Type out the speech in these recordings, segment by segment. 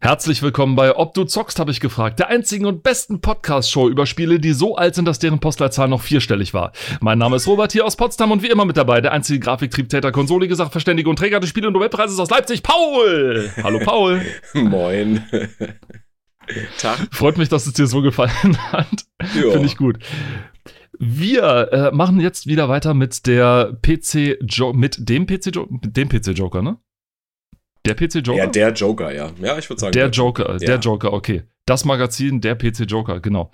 Herzlich willkommen bei Ob du zockst, habe ich gefragt, der einzigen und besten Podcast-Show über Spiele, die so alt sind, dass deren Postleitzahl noch vierstellig war. Mein Name ist Robert hier aus Potsdam und wie immer mit dabei, der einzige Grafiktriebtäter, konsolige Sachverständige und Träger des Spiele- und Nobelpreises aus Leipzig, Paul! Hallo Paul! Moin. Tag. Freut mich, dass es dir so gefallen hat. Finde ich gut. Wir äh, machen jetzt wieder weiter mit der PC jo mit dem PC Joker, mit dem PC Joker, ne? Der PC Joker? Ja, der Joker, ja. Ja, ich würde sagen. Der, der Joker, ja. der Joker, okay. Das Magazin, der PC Joker, genau.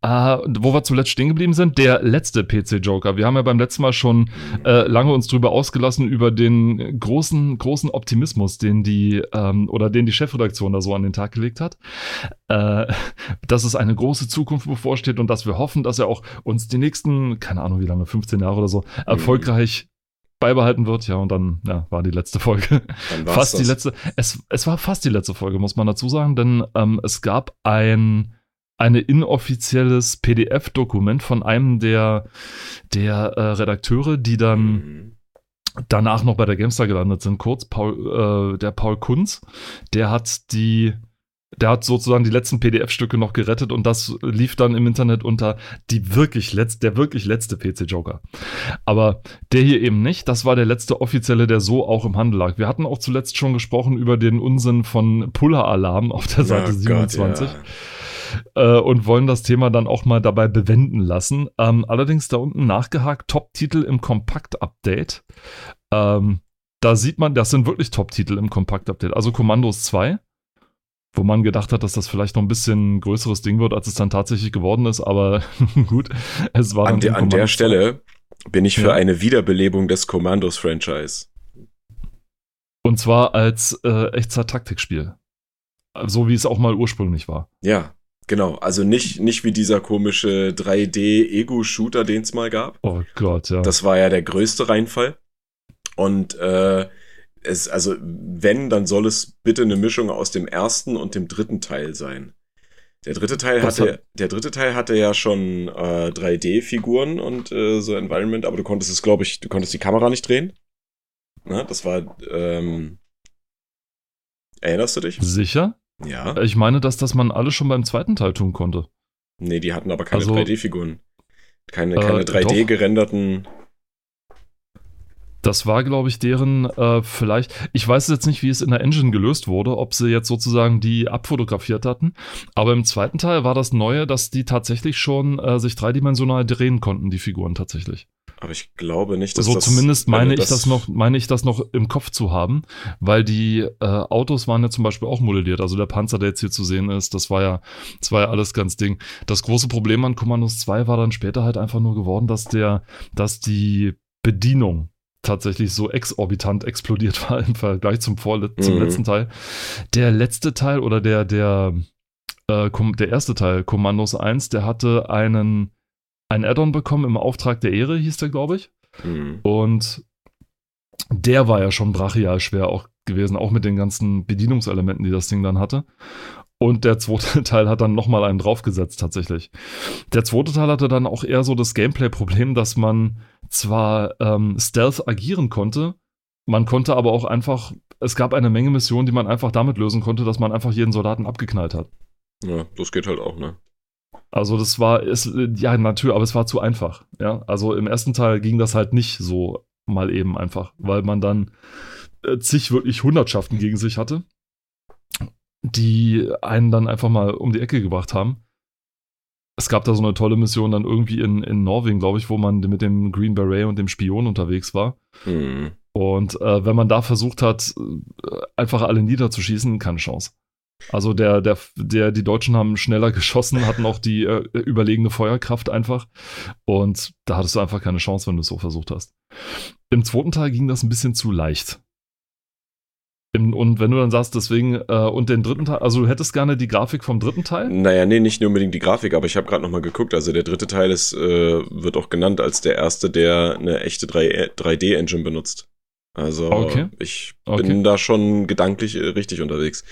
Äh, wo wir zuletzt stehen geblieben sind, der letzte PC Joker. Wir haben ja beim letzten Mal schon äh, lange uns drüber ausgelassen über den großen, großen Optimismus, den die ähm, oder den die Chefredaktion da so an den Tag gelegt hat. Äh, dass es eine große Zukunft bevorsteht und dass wir hoffen, dass er auch uns die nächsten, keine Ahnung wie lange, 15 Jahre oder so, mhm. erfolgreich beibehalten wird. Ja, und dann ja, war die letzte Folge. fast das. die letzte. Es, es war fast die letzte Folge, muss man dazu sagen, denn ähm, es gab ein eine inoffizielles PDF-Dokument von einem der, der äh, Redakteure, die dann mhm. danach noch bei der Gamestar gelandet sind, kurz, Paul, äh, der Paul Kunz, der hat die der hat sozusagen die letzten PDF-Stücke noch gerettet und das lief dann im Internet unter die wirklich letzte, der wirklich letzte PC-Joker. Aber der hier eben nicht. Das war der letzte offizielle, der so auch im Handel lag. Wir hatten auch zuletzt schon gesprochen über den Unsinn von Puller-Alarm auf der Seite oh 27. Gott, ja. Äh, und wollen das Thema dann auch mal dabei bewenden lassen. Ähm, allerdings da unten nachgehakt, Top-Titel im Kompakt-Update. Ähm, da sieht man, das sind wirklich Top-Titel im Kompakt-Update. Also Kommandos 2, wo man gedacht hat, dass das vielleicht noch ein bisschen größeres Ding wird, als es dann tatsächlich geworden ist, aber gut, es war an, de, an der Stelle bin ich für ja. eine Wiederbelebung des Commandos-Franchise. Und zwar als äh, Echtzeit-Taktikspiel. So wie es auch mal ursprünglich war. Ja, genau. Also nicht, nicht wie dieser komische 3D-Ego-Shooter, den es mal gab. Oh Gott, ja. Das war ja der größte Reinfall. Und äh, es, also wenn, dann soll es bitte eine Mischung aus dem ersten und dem dritten Teil sein. Der dritte Teil Was hatte, hat... der dritte Teil hatte ja schon äh, 3D-Figuren und äh, so Environment, aber du konntest es, glaube ich, du konntest die Kamera nicht drehen. Na, das war, ähm, erinnerst du dich? Sicher? Ja. Ich meine, dass das man alles schon beim zweiten Teil tun konnte. Nee, die hatten aber keine also, 3D-Figuren. Keine, keine äh, 3D gerenderten das war, glaube ich, deren äh, vielleicht, ich weiß jetzt nicht, wie es in der Engine gelöst wurde, ob sie jetzt sozusagen die abfotografiert hatten, aber im zweiten Teil war das Neue, dass die tatsächlich schon äh, sich dreidimensional drehen konnten, die Figuren tatsächlich. Aber ich glaube nicht, dass so also zumindest meine ich das noch, meine ich das noch im Kopf zu haben, weil die äh, Autos waren ja zum Beispiel auch modelliert. Also der Panzer, der jetzt hier zu sehen ist, das war ja, das war ja alles ganz Ding. Das große Problem an Commandos 2 war dann später halt einfach nur geworden, dass der, dass die Bedienung tatsächlich so exorbitant explodiert war im Vergleich zum, Vorle zum mhm. letzten Teil. Der letzte Teil oder der, der, äh, der erste Teil, Kommandos 1, der hatte einen, ein Add-on bekommen im Auftrag der Ehre, hieß der, glaube ich. Mhm. Und der war ja schon brachial schwer auch gewesen, auch mit den ganzen Bedienungselementen, die das Ding dann hatte. Und der zweite Teil hat dann nochmal einen draufgesetzt, tatsächlich. Der zweite Teil hatte dann auch eher so das Gameplay-Problem, dass man zwar ähm, Stealth agieren konnte, man konnte aber auch einfach, es gab eine Menge Missionen, die man einfach damit lösen konnte, dass man einfach jeden Soldaten abgeknallt hat. Ja, das geht halt auch, ne? Also das war, ist, ja, natürlich, aber es war zu einfach. Ja, also im ersten Teil ging das halt nicht so mal eben einfach, weil man dann äh, zig wirklich Hundertschaften gegen sich hatte die einen dann einfach mal um die Ecke gebracht haben. Es gab da so eine tolle Mission dann irgendwie in, in Norwegen, glaube ich, wo man mit dem Green Beret und dem Spion unterwegs war. Mhm. Und äh, wenn man da versucht hat, äh, einfach alle niederzuschießen, keine Chance. Also der, der, der, die Deutschen haben schneller geschossen, hatten auch die äh, überlegene Feuerkraft einfach. Und da hattest du einfach keine Chance, wenn du es so versucht hast. Im zweiten Teil ging das ein bisschen zu leicht und wenn du dann sagst, deswegen, äh, und den dritten Teil, also du hättest gerne die Grafik vom dritten Teil? Naja, nee, nicht nur unbedingt die Grafik, aber ich habe gerade nochmal geguckt. Also der dritte Teil ist, äh, wird auch genannt als der erste, der eine echte 3D-Engine benutzt. Also okay. ich okay. bin da schon gedanklich äh, richtig unterwegs.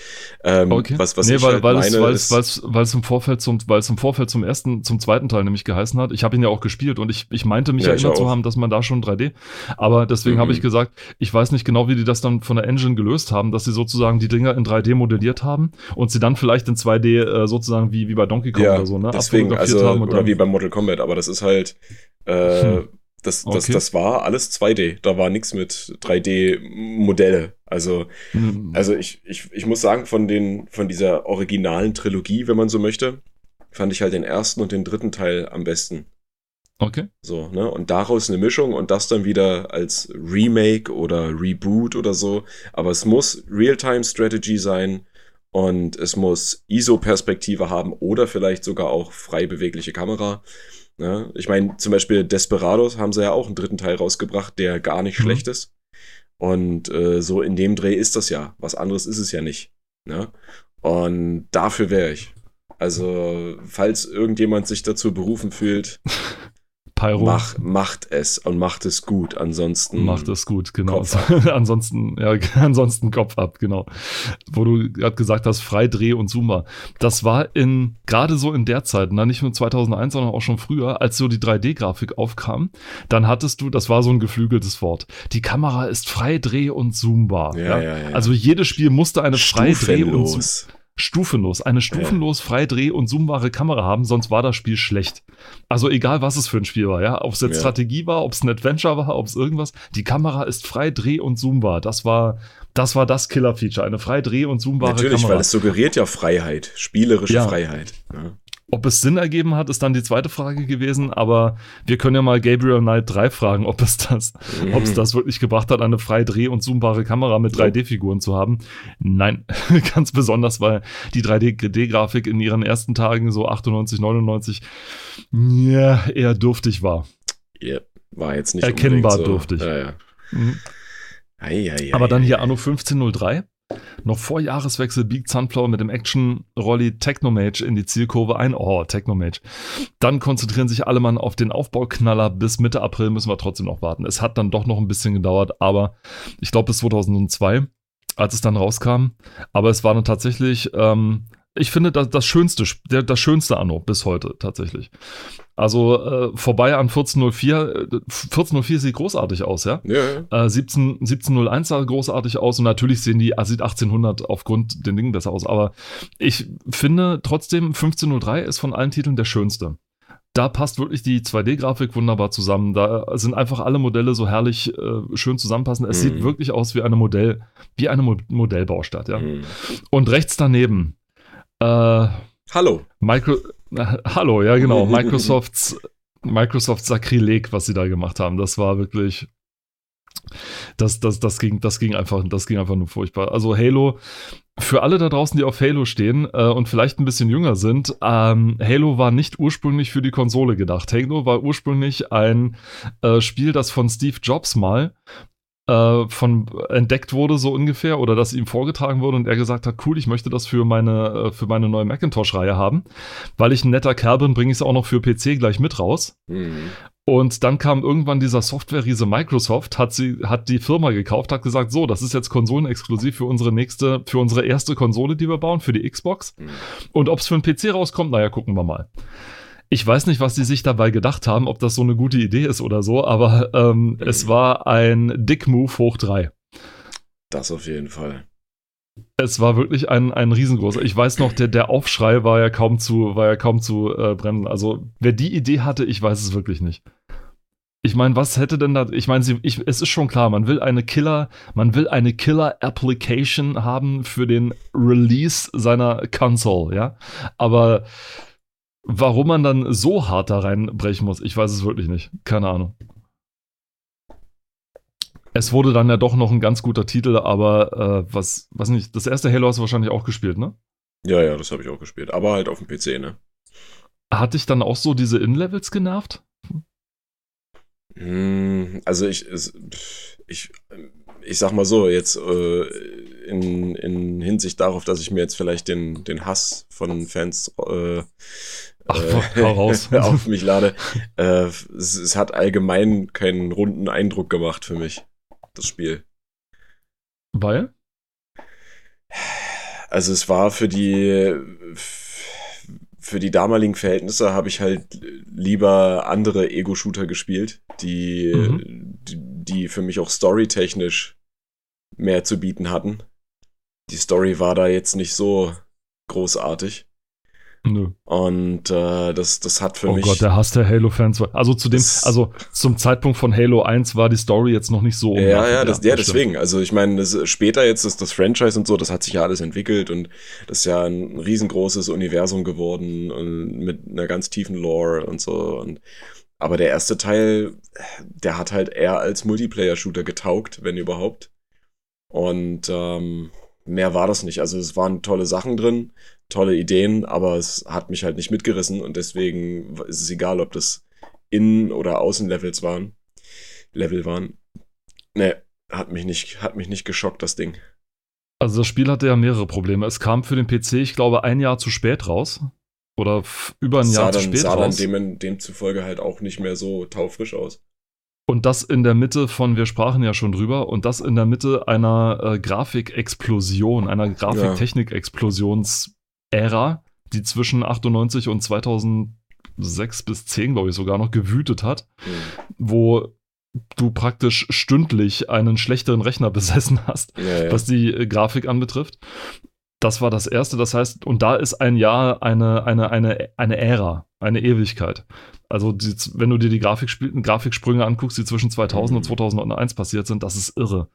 Ähm, okay. Was, was nee, ich weil, halt weil, meine, es, weil, ist, es, weil, es, weil es im Vorfeld zum, weil es im Vorfeld zum ersten, zum zweiten Teil nämlich geheißen hat. Ich habe ihn ja auch gespielt und ich, ich meinte mich Ja, erinnert zu haben, dass man da schon 3D. Aber deswegen Mhm. habe ich gesagt, ich weiß nicht genau, wie die das dann von der Engine gelöst haben, dass sie sozusagen die Dinger in 3D modelliert haben und sie dann vielleicht in 2D äh, sozusagen wie, wie bei Donkey Kong ja, oder so, ne? deswegen, also, oder wie bei Mortal Kombat, aber das ist halt, äh, Hm. Das, das, Okay. das war alles 2D. Da war nichts mit 3D-Modelle. Also, Hm, also ich, ich, ich muss sagen, von den, von dieser originalen Trilogie, wenn man so möchte, fand ich halt den ersten und den dritten Teil am besten. okay. So, ne? Und daraus eine Mischung und das dann wieder als Remake oder Reboot oder so. Aber es muss Real-Time-Strategy sein und es muss ISO-Perspektive haben oder vielleicht sogar auch frei bewegliche Kamera. Ne? Ich meine, zum Beispiel Desperados haben sie ja auch einen dritten Teil rausgebracht, der gar nicht Mhm. schlecht ist. Und äh, so in dem Dreh ist das ja. Was anderes ist es ja nicht. Ne? Und dafür wäre ich. Also, falls irgendjemand sich dazu berufen fühlt, Pyro. Mach, macht es und macht es gut. Ansonsten Macht es gut, genau. Ansonsten, ja, ansonsten Kopf ab, genau. Wo du gerade gesagt hast, frei Dreh und Zoomer. Das war in, gerade so in der Zeit, na, nicht nur 2001, sondern auch schon früher, als so die 3D-Grafik aufkam, dann hattest du, das war so ein geflügeltes Wort. Die Kamera ist frei Dreh- und zoombar. Ja, ja, ja. Also jedes Spiel musste eine frei Dreh- und Zoom Stufenlos. eine stufenlos frei dreh- und zoombare Kamera haben, sonst war das Spiel schlecht. Also egal, was es für ein Spiel war, ja, ob es jetzt Ja. Strategie war, ob es ein Adventure war, ob es irgendwas, die Kamera ist frei dreh- und zoombar. Das war das war das Killer-Feature, eine frei dreh- und zoombare Natürlich, Kamera. weil es suggeriert ja Freiheit, spielerische Ja. Freiheit. Ja. Ob es Sinn ergeben hat, ist dann die zweite Frage gewesen, aber wir können ja mal Gabriel Knight 3 fragen, ob es das, ob es das wirklich gebracht hat, eine frei dreh- und zoombare Kamera mit Ja. 3D-Figuren zu haben. Nein, ganz besonders, weil die 3D-Grafik in ihren ersten Tagen, so 98, 99, ja, eher dürftig war. Ja, war jetzt nicht Erkennbar so. dürftig. Ja, ja. Mhm. Ei, ei, ei, Aber dann hier. Anno 1503. Noch vor Jahreswechsel biegt Sunflower mit dem Action-Rolli Technomage in die Zielkurve ein. Oh, Technomage. Dann konzentrieren sich alle Mann auf den Aufbauknaller. Bis Mitte April müssen wir trotzdem noch warten. Es hat dann doch noch ein bisschen gedauert, aber ich glaube bis 2002, als es dann rauskam. Aber es war dann tatsächlich, ähm, ich finde, das, das schönste, das schönste Anno bis heute tatsächlich. Also äh, vorbei an 1404. äh, 1404 sieht großartig aus, ja. Ja, ja. Äh, 17, 1701 sah großartig aus und natürlich sehen die, äh, sieht 1800 aufgrund den Dingen besser aus. Aber ich finde trotzdem 1503 ist von allen Titeln der schönste. Da passt wirklich die 2D-Grafik wunderbar zusammen. Da sind einfach alle Modelle so herrlich äh, schön zusammenpassend. Es Mhm. sieht wirklich aus wie eine Modell, wie eine Mo Modellbaustadt, ja. Hm. Und rechts daneben, äh, Hallo. Micro äh, Hallo, ja genau, Microsofts Microsoft Sakrileg, was sie da gemacht haben, das war wirklich das, das, das, ging, das, ging einfach, das ging einfach nur furchtbar. Also Halo, für alle da draußen, die auf Halo stehen äh, und vielleicht ein bisschen jünger sind, ähm, Halo war nicht ursprünglich für die Konsole gedacht. Halo war ursprünglich ein äh, Spiel, das von Steve Jobs mal äh, von entdeckt wurde, so ungefähr, oder das ihm vorgetragen wurde und er gesagt hat, cool, ich möchte das für meine, äh, für meine neue Macintosh-Reihe haben. Weil ich ein netter Kerl bin, bringe ich es auch noch für PC gleich mit raus. Hm. Und dann kam irgendwann dieser Software-Riese Microsoft, hat sie, hat die Firma gekauft, hat gesagt, so, das ist jetzt konsolenexklusiv für unsere nächste, für unsere erste Konsole, die wir bauen, für die Xbox. Hm. Und ob es für einen PC rauskommt, naja, gucken wir mal. Ich weiß nicht, was die sich dabei gedacht haben, ob das so eine gute Idee ist oder so, aber ähm, es war ein Dick-Move hoch drei. Das auf jeden Fall. Es war wirklich ein, ein riesengroßer. Ich weiß noch, der, der Aufschrei war ja kaum zu, war ja kaum zu äh, bremsen. Also, wer die Idee hatte, ich weiß es wirklich nicht. Ich meine, was hätte denn da, ich meine, sie- es ist schon klar, man will eine Killer, man will eine Killer-Application haben für den Release seiner Console, ja. Aber warum man dann so hart da reinbrechen muss, ich weiß es wirklich nicht. Keine Ahnung. Es wurde dann ja doch noch ein ganz guter Titel, aber äh, was, was nicht, das erste Halo hast du wahrscheinlich auch gespielt, ne? Ja, ja, das habe ich auch gespielt. Aber halt auf dem PC, ne? Hat dich dann auch so diese In-Levels genervt? Hm, Also ich, ich, ich sag mal so, jetzt äh, in, in Hinsicht darauf, dass ich mir jetzt vielleicht den, den Hass von Fans äh, Ach, äh, raus. auf mich lade, äh, es, es hat allgemein keinen runden Eindruck gemacht für mich, das Spiel. Weil? Also es war für die für die damaligen Verhältnisse habe ich halt lieber andere Ego-Shooter gespielt, die, mhm. die, die für mich auch storytechnisch mehr zu bieten hatten. Die Story war da jetzt nicht so großartig. Nö. Und äh, das, das hat für oh mich. Oh Gott, der Hass der Halo-Fans. Also zu dem, also zum Zeitpunkt von Halo 1 war die Story jetzt noch nicht so. Ja, ja, das, ja, deswegen. Also ich meine, das, später jetzt ist das Franchise und so, das hat sich ja alles entwickelt und das ist ja ein riesengroßes Universum geworden und mit einer ganz tiefen Lore und so. Und, aber der erste Teil, der hat halt eher als Multiplayer-Shooter getaugt, wenn überhaupt. Und ähm, mehr war das nicht. Also es waren tolle Sachen drin, tolle Ideen, aber es hat mich halt nicht mitgerissen und deswegen ist es egal, ob das Innen- oder Außenlevels waren. Level waren. Ne, hat mich nicht, hat mich nicht geschockt, das Ding. Also das Spiel hatte ja mehrere Probleme. Es kam für den PC, ich glaube, ein Jahr zu spät raus. Oder über ein Jahr dann, zu spät sah raus. Sah dann dem, demzufolge halt auch nicht mehr so taufrisch aus. Und das in der Mitte von, wir sprachen ja schon drüber, und das in der Mitte einer äh, Grafikexplosion, einer Grafiktechnik-Explosions-Ära, die zwischen 98 und 2006 bis 10, glaube ich, sogar noch gewütet hat, mhm. wo du praktisch stündlich einen schlechteren Rechner besessen hast, ja, ja. was die äh, Grafik anbetrifft. Das war das erste, das heißt, und da ist ein Jahr eine, eine, eine, eine Ära, eine Ewigkeit. Also, die, wenn du dir die Grafik, Grafiksprünge anguckst, die zwischen 2000 und 2001 mhm. passiert sind, das ist irre.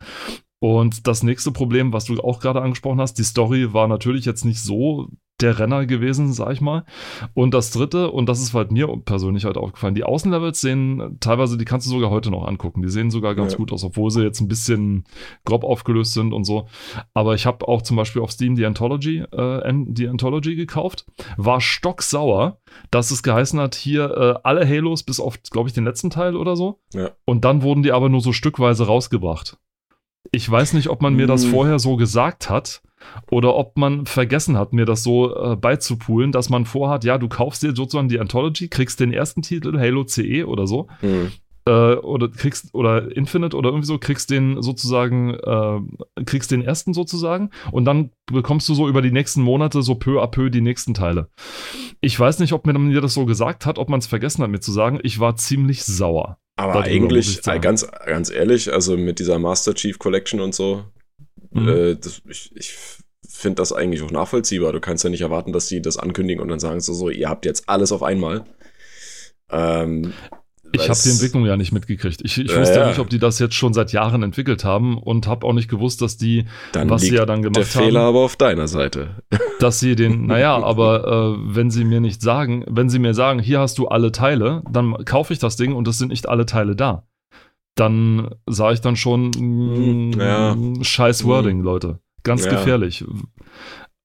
Und das nächste Problem, was du auch gerade angesprochen hast, die Story war natürlich jetzt nicht so der Renner gewesen, sag ich mal. Und das dritte, und das ist halt mir persönlich halt aufgefallen, die Außenlevels sehen teilweise, die kannst du sogar heute noch angucken. Die sehen sogar ganz ja. gut aus, obwohl sie jetzt ein bisschen grob aufgelöst sind und so. Aber ich habe auch zum Beispiel auf Steam die Anthology, äh, die Anthology gekauft, war stocksauer, dass es geheißen hat, hier äh, alle Halos bis auf, glaube ich, den letzten Teil oder so. Ja. Und dann wurden die aber nur so stückweise rausgebracht. Ich weiß nicht, ob man mir das hm. vorher so gesagt hat oder ob man vergessen hat, mir das so äh, beizupulen, dass man vorhat, ja, du kaufst dir sozusagen die Anthology, kriegst den ersten Titel, Halo CE oder so, mhm. Äh, oder kriegst, oder Infinite oder irgendwie so, kriegst den sozusagen, äh, kriegst den ersten sozusagen und dann bekommst du so über die nächsten Monate so peu à peu die nächsten Teile. Ich weiß nicht, ob mir das so gesagt hat, ob man es vergessen hat, mir zu sagen, ich war ziemlich sauer. Aber eigentlich, ganz, ganz ehrlich, also mit dieser Master Chief Collection und so, mhm. äh, das, ich, ich finde das eigentlich auch nachvollziehbar. Du kannst ja nicht erwarten, dass die das ankündigen und dann sagen so, so ihr habt jetzt alles auf einmal. Ähm, ich habe die Entwicklung ja nicht mitgekriegt. Ich, ich wusste ja, nicht, ob die das jetzt schon seit Jahren entwickelt haben und habe auch nicht gewusst, dass die, dann was sie ja dann gemacht haben. Der Fehler aber auf deiner Seite. Dass sie den, naja, aber äh, wenn sie mir nicht sagen, wenn sie mir sagen, hier hast du alle Teile, dann kaufe ich das Ding und es sind nicht alle Teile da. Dann sah ich dann schon, mh, ja. scheiß Wording, Leute. Ganz ja. gefährlich.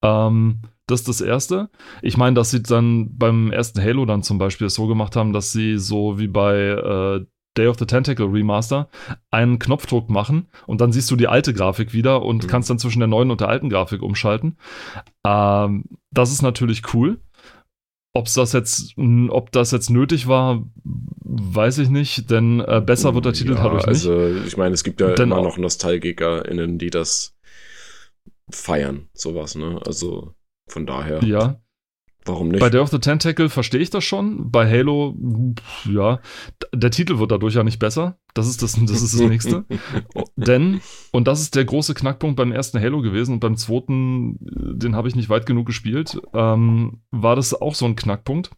Ähm, das ist das Erste. Ich meine, dass sie dann beim ersten Halo dann zum Beispiel so gemacht haben, dass sie so wie bei äh, Day of the Tentacle Remaster einen Knopfdruck machen und dann siehst du die alte Grafik wieder und mhm. kannst dann zwischen der neuen und der alten Grafik umschalten. Ähm, das ist natürlich cool. Ob's das jetzt, ob das jetzt nötig war, weiß ich nicht, denn äh, besser wird der Titel ja, dadurch nicht. Also ich meine, es gibt ja denn immer noch NostalgikerInnen, die das feiern, sowas, ne? Also von daher. Ja. Warum nicht? Bei Day of the Tentacle verstehe ich das schon. Bei Halo, ja, der Titel wird dadurch ja nicht besser. Das ist das, das, ist das nächste. Denn, und das ist der große Knackpunkt beim ersten Halo gewesen und beim zweiten, den habe ich nicht weit genug gespielt, ähm, war das auch so ein Knackpunkt.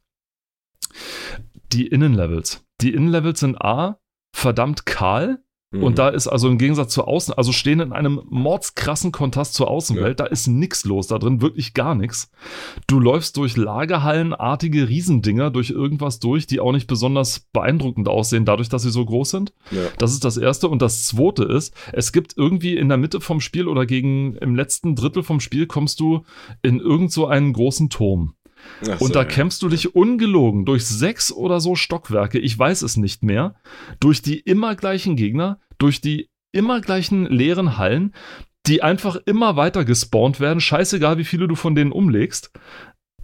Die Innenlevels. Die Innenlevels sind A, verdammt kahl und mhm. da ist also im Gegensatz zur Außen, also stehen in einem mordskrassen Kontrast zur Außenwelt, ja. da ist nichts los da drin, wirklich gar nichts. Du läufst durch Lagerhallenartige Riesendinger, durch irgendwas durch, die auch nicht besonders beeindruckend aussehen, dadurch, dass sie so groß sind. Ja. Das ist das Erste. Und das Zweite ist, es gibt irgendwie in der Mitte vom Spiel oder gegen im letzten Drittel vom Spiel kommst du in irgend so einen großen Turm. So, und da ja. kämpfst du dich ungelogen durch sechs oder so Stockwerke, ich weiß es nicht mehr, durch die immer gleichen Gegner, durch die immer gleichen leeren Hallen, die einfach immer weiter gespawnt werden, scheißegal wie viele du von denen umlegst.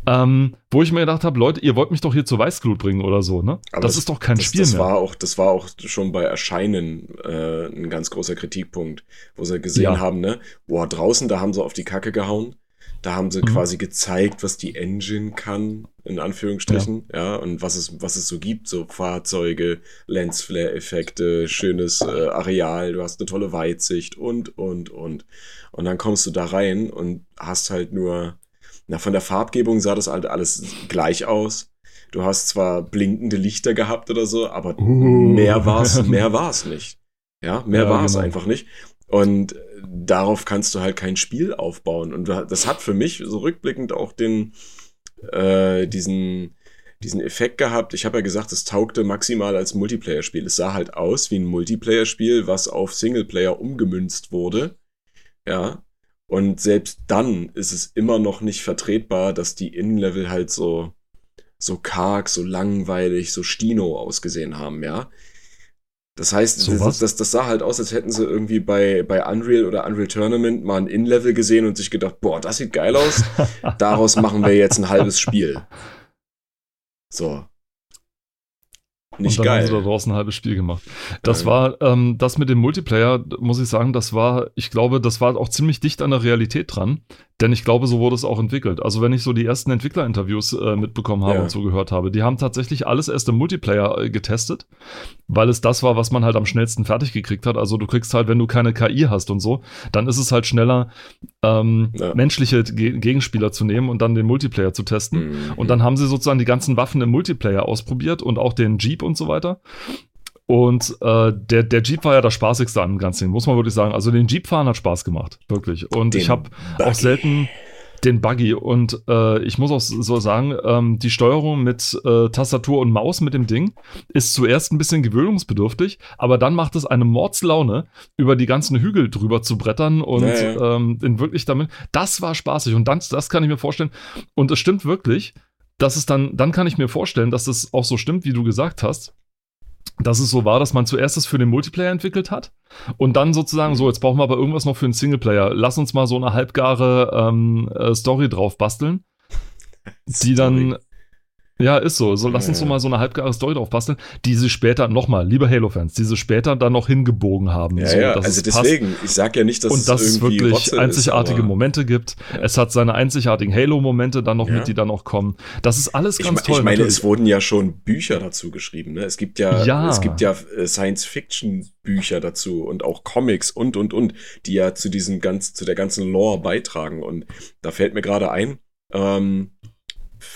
ähm, wo ich mir gedacht habe, Leute, ihr wollt mich doch hier zur Weißglut bringen oder so, ne? Aber das, ist doch kein das, Spiel das mehr. War auch, das war auch schon bei Erscheinen äh, ein ganz großer Kritikpunkt, wo sie gesehen Ja. haben, ne, boah, draußen, da haben sie auf die Kacke gehauen. Da haben sie Mhm. quasi gezeigt, was die Engine kann, in Anführungsstrichen, ja, und was es, was es so gibt, so Fahrzeuge, Lensflare-Effekte, schönes äh, Areal, du hast eine tolle Weitsicht und, und, und. Und dann kommst du da rein und hast halt nur, na, von der Farbgebung sah das halt alles gleich aus. Du hast zwar blinkende Lichter gehabt oder so, aber Uh. mehr war's, mehr war's nicht. Ja, mehr Ja, war's genau. einfach nicht. Und darauf kannst du halt kein Spiel aufbauen. Und das hat für mich so rückblickend auch den, äh, diesen, diesen Effekt gehabt. Ich habe ja gesagt, es taugte maximal als Multiplayer-Spiel. Es sah halt aus wie ein Multiplayer-Spiel, was auf Singleplayer umgemünzt wurde. Ja. Und selbst dann ist es immer noch nicht vertretbar, dass die Innenlevel halt so, so karg, so langweilig, so Stino ausgesehen haben, ja. Das heißt, So das, das, das sah halt aus, als hätten sie irgendwie bei, bei Unreal oder Unreal Tournament mal ein Innenlevel gesehen und sich gedacht, boah, das sieht geil aus. Daraus machen wir jetzt ein halbes Spiel. So. Nicht und dann haben geil. sie da draußen ein halbes Spiel gemacht. Das Ja. war, ähm, das mit dem Multiplayer, muss ich sagen, das war, ich glaube, das war auch ziemlich dicht an der Realität dran. Denn ich glaube, so wurde es auch entwickelt. Also wenn ich so die ersten Entwicklerinterviews äh, mitbekommen habe Ja. und so gehört habe, die haben tatsächlich alles erst im Multiplayer äh, getestet, weil es das war, was man halt am schnellsten fertig gekriegt hat. Also du kriegst halt, wenn du keine KI hast und so, dann ist es halt schneller, ähm, Ja. menschliche Ge Gegenspieler zu nehmen und dann den Multiplayer zu testen. Mhm. Und dann haben sie sozusagen die ganzen Waffen im Multiplayer ausprobiert und auch den Jeep und so weiter. Und äh, der, der Jeep war ja das Spaßigste an dem ganzen muss man wirklich sagen. Also den Jeep fahren hat Spaß gemacht, wirklich. Und Den ich habe auch selten den Buggy und äh, ich muss auch so sagen, ähm, die Steuerung mit äh, Tastatur und Maus mit dem Ding ist zuerst ein bisschen gewöhnungsbedürftig, aber dann macht es eine Mordslaune, über die ganzen Hügel drüber zu brettern und Ja, ja. Ähm, in wirklich damit. Das war spaßig und dann, das kann ich mir vorstellen. Und es stimmt wirklich, dass es dann, dann kann ich mir vorstellen, dass das auch so stimmt, wie du gesagt hast. Dass es so war, dass man zuerst es für den Multiplayer entwickelt hat und dann sozusagen so, jetzt brauchen wir aber irgendwas noch für den Singleplayer. Lass uns mal so eine halbgare ähm, äh, Story drauf basteln, die dann, ja, ist so. So, lass uns so mal so eine halbgare Story drauf basteln, die sie später, nochmal, liebe Halo-Fans, die sie später dann noch hingebogen haben. Ja, so, ja, also es passt deswegen, ich sag ja nicht, dass und dass es wirklich Rotze einzigartige ist, Momente gibt. Ja. Es hat seine einzigartigen Halo-Momente dann noch Ja. mit, die dann noch kommen. Das ist alles Ich, ganz me- toll. ich meine, natürlich. es wurden ja schon Bücher dazu geschrieben. Ne? Es gibt ja, Ja. es gibt ja äh, Science-Fiction-Bücher dazu und auch Comics und und und, die ja zu diesem ganz, zu der ganzen Lore beitragen. Und da fällt mir gerade ein, ähm,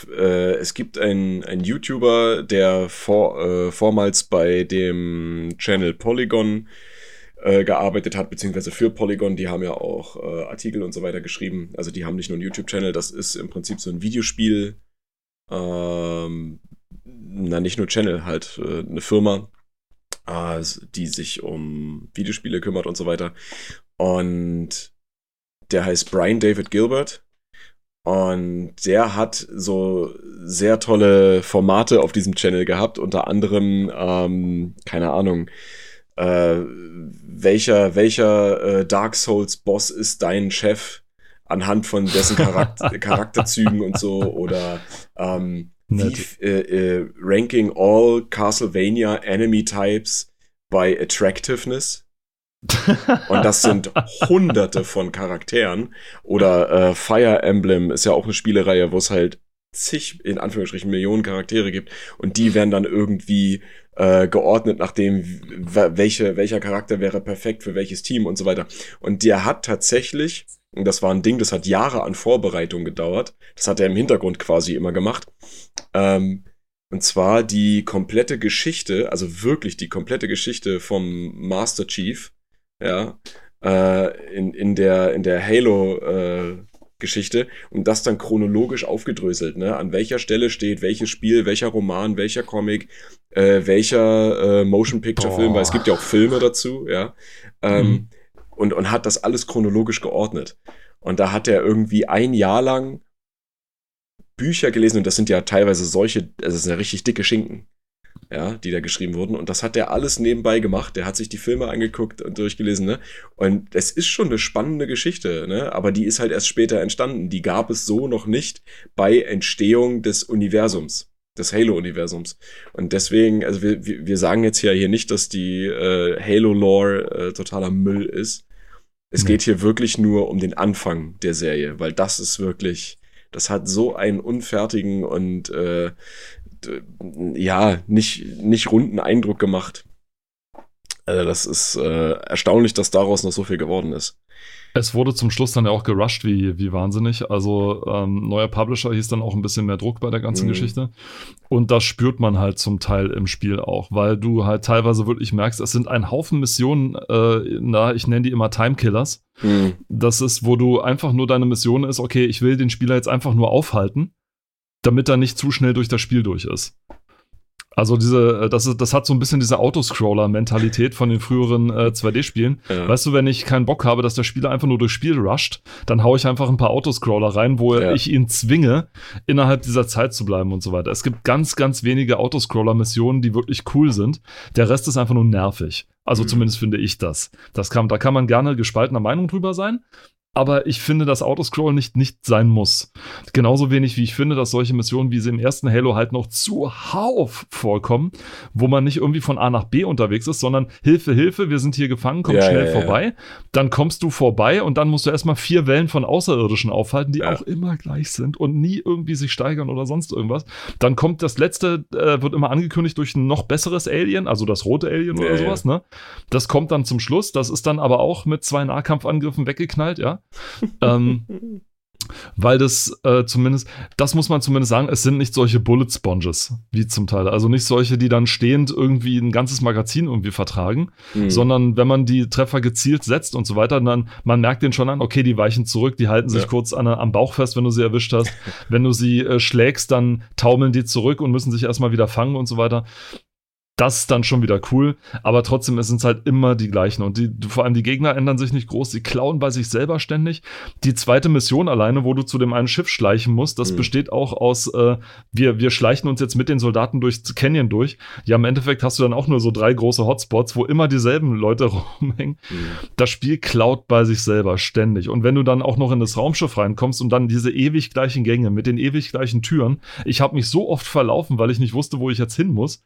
äh, es gibt einen, YouTuber, der vor, äh, vormals bei dem Channel Polygon äh, gearbeitet hat, beziehungsweise für Polygon, die haben ja auch äh, Artikel und so weiter geschrieben. Also die haben nicht nur einen YouTube-Channel, das ist im Prinzip so ein Videospiel, ähm, na nicht nur Channel, halt äh, eine Firma, äh, die sich um Videospiele kümmert und so weiter. Und der heißt Brian David Gilbert. Und der hat so sehr tolle Formate auf diesem Channel gehabt, unter anderem, ähm, keine Ahnung, äh, welcher, welcher äh, Dark Souls Boss ist dein Chef anhand von dessen Charakter Charakterzügen und so oder ähm, Nett. äh, äh, ranking all Castlevania Enemy Types by Attractiveness. Und das sind hunderte von Charakteren. Oder äh, Fire Emblem ist ja auch eine Spielereihe, wo es halt zig, in Anführungsstrichen, Millionen Charaktere gibt. Und die werden dann irgendwie äh, geordnet, nachdem welche, welcher Charakter wäre perfekt für welches Team und so weiter. Und der hat tatsächlich, und das war ein Ding, das hat Jahre an Vorbereitung gedauert, das hat er im Hintergrund quasi immer gemacht, ähm, und zwar die komplette Geschichte, also wirklich die komplette Geschichte vom Master Chief, ja, äh, in, in der, in der Halo, äh, Geschichte und das dann chronologisch aufgedröselt, ne? An welcher Stelle steht welches Spiel, welcher Roman, welcher Comic, äh, welcher äh, Motion Picture Film, weil es gibt ja auch Filme dazu, ja. Ähm, Mhm. und, und hat das alles chronologisch geordnet. Und da hat er irgendwie ein Jahr lang Bücher gelesen und das sind ja teilweise solche, also das sind ja richtig dicke Schinken. Ja, die da geschrieben wurden. Und das hat der alles nebenbei gemacht. Der hat sich die Filme angeguckt und durchgelesen, ne? Und es ist schon eine spannende Geschichte, ne? Aber die ist halt erst später entstanden. Die gab es so noch nicht bei Entstehung des Universums des Halo-Universums. Und deswegen, also wir, wir sagen jetzt ja hier nicht, dass die äh, Halo-Lore äh, totaler Müll ist. Es nee. geht hier wirklich nur um den Anfang der Serie, weil das ist wirklich, das hat so einen unfertigen und äh, ja, nicht, nicht runden Eindruck gemacht. Also das ist äh, erstaunlich, dass daraus noch so viel geworden ist. Es wurde zum Schluss dann ja auch gerusht, wie, wie wahnsinnig. Also ähm, neuer Publisher hieß dann auch ein bisschen mehr Druck bei der ganzen mhm. Geschichte. Und das spürt man halt zum Teil im Spiel auch, weil du halt teilweise wirklich merkst, es sind ein Haufen Missionen, äh, na, ich nenne die immer Timekillers. Mhm. Das ist, wo du einfach nur deine Mission ist, okay, ich will den Spieler jetzt einfach nur aufhalten, damit er nicht zu schnell durch das Spiel durch ist. Also diese, äh, das, ist, das hat so ein bisschen diese Autoscroller-Mentalität von den früheren äh, 2D-Spielen. Ja. Weißt du, wenn ich keinen Bock habe, dass der Spieler einfach nur durchs Spiel rusht, dann haue ich einfach ein paar Autoscroller rein, wo ja. ich ihn zwinge, innerhalb dieser Zeit zu bleiben und so weiter. Es gibt ganz, ganz wenige Autoscroller-Missionen, die wirklich cool sind. Der Rest ist einfach nur nervig. Also mhm. zumindest finde ich das. das kann, da kann man gerne gespaltener Meinung drüber sein aber ich finde, dass Autoscroll nicht nicht sein muss. Genauso wenig wie ich finde, dass solche Missionen, wie sie im ersten Halo halt noch zuhauf vorkommen, wo man nicht irgendwie von A nach B unterwegs ist, sondern Hilfe, Hilfe, wir sind hier gefangen, komm ja, schnell ja, ja, vorbei. Dann kommst du vorbei und dann musst du erstmal vier Wellen von Außerirdischen aufhalten, die auch immer gleich sind und nie irgendwie sich steigern oder sonst irgendwas. Dann kommt das letzte, äh, wird immer angekündigt durch ein noch besseres Alien, also das rote Alien oder sowas, ne? Das kommt dann zum Schluss, das ist dann aber auch mit zwei Nahkampfangriffen weggeknallt, ja ähm, weil das äh, zumindest, das muss man zumindest sagen, es sind nicht solche Bullet Sponges, wie zum Teil. Also nicht solche, die dann stehend irgendwie ein ganzes Magazin irgendwie vertragen, mhm. sondern wenn man die Treffer gezielt setzt und so weiter, dann man merkt den schon an, okay, die weichen zurück, die halten sich ja. kurz an, am Bauch fest, wenn du sie erwischt hast. wenn du sie äh, schlägst, dann taumeln die zurück und müssen sich erstmal wieder fangen und so weiter das ist dann schon wieder cool, aber trotzdem sind es halt immer die gleichen und die, vor allem die Gegner ändern sich nicht groß, sie klauen bei sich selber ständig. Die zweite Mission alleine, wo du zu dem einen Schiff schleichen musst, das mhm. besteht auch aus, äh, wir, wir schleichen uns jetzt mit den Soldaten durch Canyon durch. Ja, im Endeffekt hast du dann auch nur so drei große Hotspots, wo immer dieselben Leute rumhängen. Mhm. Das Spiel klaut bei sich selber ständig und wenn du dann auch noch in das Raumschiff reinkommst und dann diese ewig gleichen Gänge mit den ewig gleichen Türen, ich habe mich so oft verlaufen, weil ich nicht wusste, wo ich jetzt hin muss.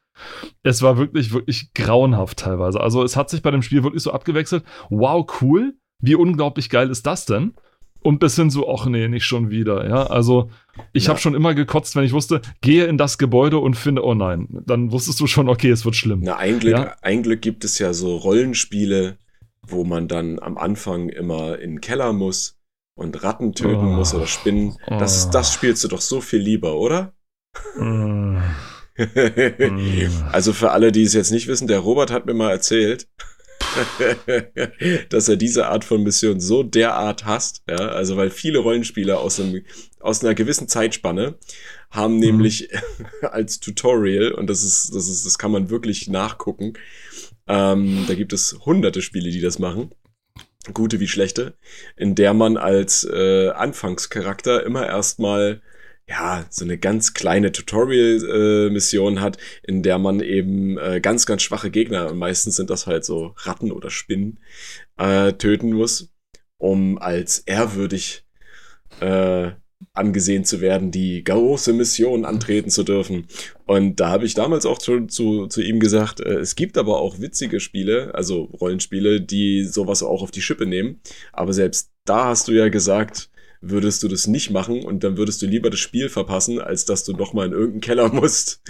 Es war wirklich, wirklich grauenhaft teilweise. Also es hat sich bei dem Spiel wirklich so abgewechselt. Wow, cool. Wie unglaublich geil ist das denn? Und bis hin so, ach nee, nicht schon wieder. Ja, also ich ja. habe schon immer gekotzt, wenn ich wusste, gehe in das Gebäude und finde, oh nein, dann wusstest du schon, okay, es wird schlimm. Na, ein Glück, ja? ein Glück gibt es ja so Rollenspiele, wo man dann am Anfang immer in den Keller muss und Ratten töten oh. muss oder Spinnen. Das, oh. das spielst du doch so viel lieber, oder? Mm. also für alle, die es jetzt nicht wissen, der Robert hat mir mal erzählt, dass er diese Art von Mission so derart hasst. Ja, also weil viele Rollenspieler aus, einem, aus einer gewissen Zeitspanne haben mhm. nämlich als Tutorial, und das ist, das ist, das kann man wirklich nachgucken, ähm, da gibt es hunderte Spiele, die das machen. Gute wie schlechte, in der man als äh, Anfangscharakter immer erstmal ja, so eine ganz kleine Tutorial-Mission äh, hat, in der man eben äh, ganz, ganz schwache Gegner, und meistens sind das halt so Ratten oder Spinnen, äh, töten muss, um als ehrwürdig äh, angesehen zu werden, die große Mission antreten zu dürfen. Und da habe ich damals auch schon zu, zu ihm gesagt, äh, es gibt aber auch witzige Spiele, also Rollenspiele, die sowas auch auf die Schippe nehmen. Aber selbst da hast du ja gesagt, würdest du das nicht machen und dann würdest du lieber das Spiel verpassen, als dass du nochmal in irgendeinen Keller musst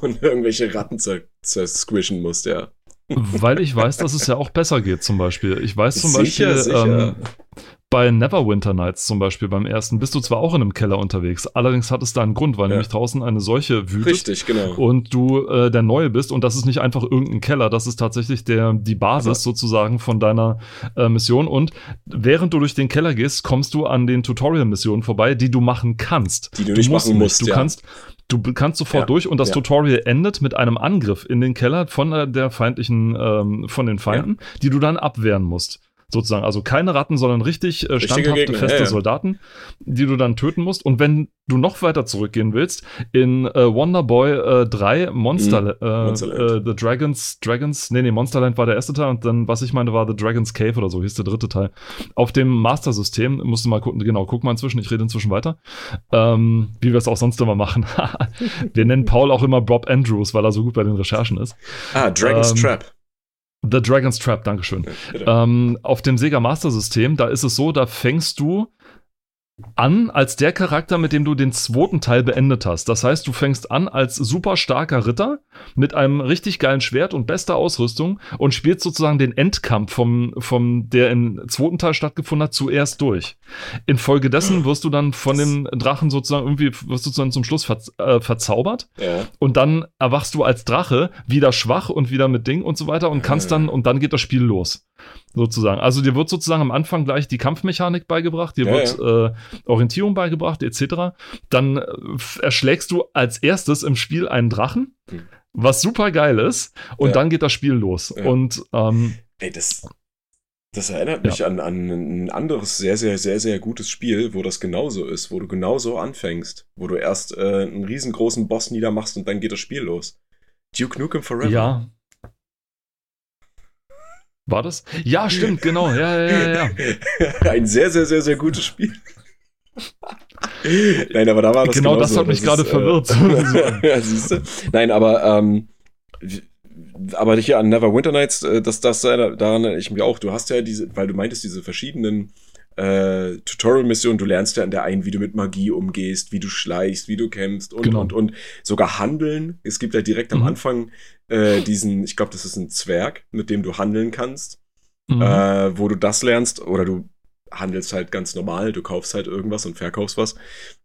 und irgendwelche Ratten zersquischen musst, ja. Weil ich weiß, dass es ja auch besser geht, zum Beispiel. Ich weiß zum sicher, Beispiel, sicher. Ähm, bei Neverwinter Nights zum Beispiel beim ersten bist du zwar auch in einem Keller unterwegs, allerdings hat es da einen Grund, weil ja. nämlich draußen eine Seuche wütet. Richtig, genau. Und du äh, der Neue bist und das ist nicht einfach irgendein Keller, das ist tatsächlich der, die Basis Aber sozusagen von deiner äh, Mission. Und während du durch den Keller gehst, kommst du an den Tutorial-Missionen vorbei, die du machen kannst. Die du, du nicht machen musst. Du ja. kannst, Du kannst sofort ja, durch und das ja. Tutorial endet mit einem Angriff in den Keller von der feindlichen, ähm, von den Feinden, ja. die du dann abwehren musst. Sozusagen. Also keine Ratten, sondern richtig äh, standhafte, Gegner, feste ja, ja. Soldaten, die du dann töten musst. Und wenn du noch weiter zurückgehen willst, in äh, Wonder Boy äh, 3 Monster, mhm. äh, The Dragons, Dragons, nee, nee, Monsterland war der erste Teil und dann, was ich meine, war The Dragon's Cave oder so, hieß der dritte Teil. Auf dem Master-System, musst du mal gucken, genau, guck mal inzwischen, ich rede inzwischen weiter, ähm, wie wir es auch sonst immer machen. wir nennen Paul auch immer Bob Andrews, weil er so gut bei den Recherchen ist. Ah, Dragon's ähm, Trap. The Dragon's Trap, Dankeschön. Ähm, auf dem Sega Master System, da ist es so, da fängst du an als der Charakter, mit dem du den zweiten Teil beendet hast. Das heißt, du fängst an als super starker Ritter mit einem richtig geilen Schwert und bester Ausrüstung und spielst sozusagen den Endkampf vom, vom der im zweiten Teil stattgefunden hat, zuerst durch. Infolgedessen wirst du dann von dem Drachen sozusagen irgendwie, wirst du dann zum Schluss ver, äh, verzaubert ja. und dann erwachst du als Drache wieder schwach und wieder mit Ding und so weiter und kannst dann, und dann geht das Spiel los sozusagen. Also dir wird sozusagen am Anfang gleich die Kampfmechanik beigebracht, dir ja, wird ja. Äh, Orientierung beigebracht, etc. Dann äh, erschlägst du als erstes im Spiel einen Drachen, hm. was super geil ist, und ja. dann geht das Spiel los. Und ähm, Ey, das, das erinnert mich an, an ein anderes sehr, sehr, sehr, sehr gutes Spiel, wo das genauso ist, wo du genauso anfängst, wo du erst äh, einen riesengroßen Boss niedermachst und dann geht das Spiel los. Duke Nukem Forever. Ja, war das? Ja, stimmt, genau. Ja, ja, ja, ja. Ein sehr, sehr, sehr, sehr gutes Spiel. Nein, aber da war das Genau das hat mich gerade äh, verwirrt. ja, siehst du? Nein, aber ähm, aber hier an Never Winter Nights, äh, das, das daran ich mich auch. Du hast ja diese, weil du meintest, diese verschiedenen äh, Tutorial-Missionen, du lernst ja an der einen, wie du mit Magie umgehst, wie du schleichst, wie du kämpfst und genau. und und sogar handeln. Es gibt ja direkt am mhm. Anfang äh, diesen, ich glaube, das ist ein Zwerg, mit dem du handeln kannst, mhm. äh, wo du das lernst oder du handelst halt ganz normal, du kaufst halt irgendwas und verkaufst was.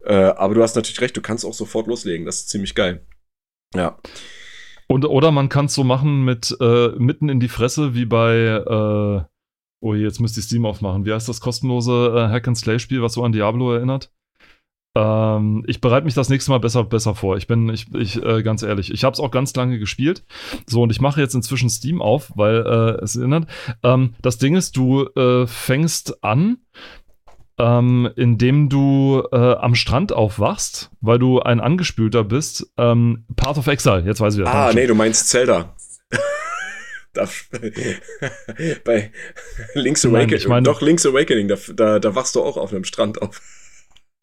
Äh, aber du hast natürlich recht, du kannst auch sofort loslegen. Das ist ziemlich geil. Ja. Und, oder man kann es so machen mit äh, mitten in die Fresse, wie bei äh, Oh, jetzt müsste ich Steam aufmachen. Wie heißt das kostenlose äh, Hack-and-Slay-Spiel, was so an Diablo erinnert? Ähm, ich bereite mich das nächste Mal besser, besser vor. Ich bin, ich, ich äh, ganz ehrlich, ich habe es auch ganz lange gespielt. So, und ich mache jetzt inzwischen Steam auf, weil äh, es erinnert. Ähm, das Ding ist, du äh, fängst an, ähm, indem du äh, am Strand aufwachst, weil du ein Angespülter bist. Ähm, Path of Exile, jetzt weiß ich wieder. Ah, nee, du meinst Zelda. da, bei Link's Awakening, Nein, ich meine, doch Link's Awakening, da, da, da wachst du auch auf einem Strand auf.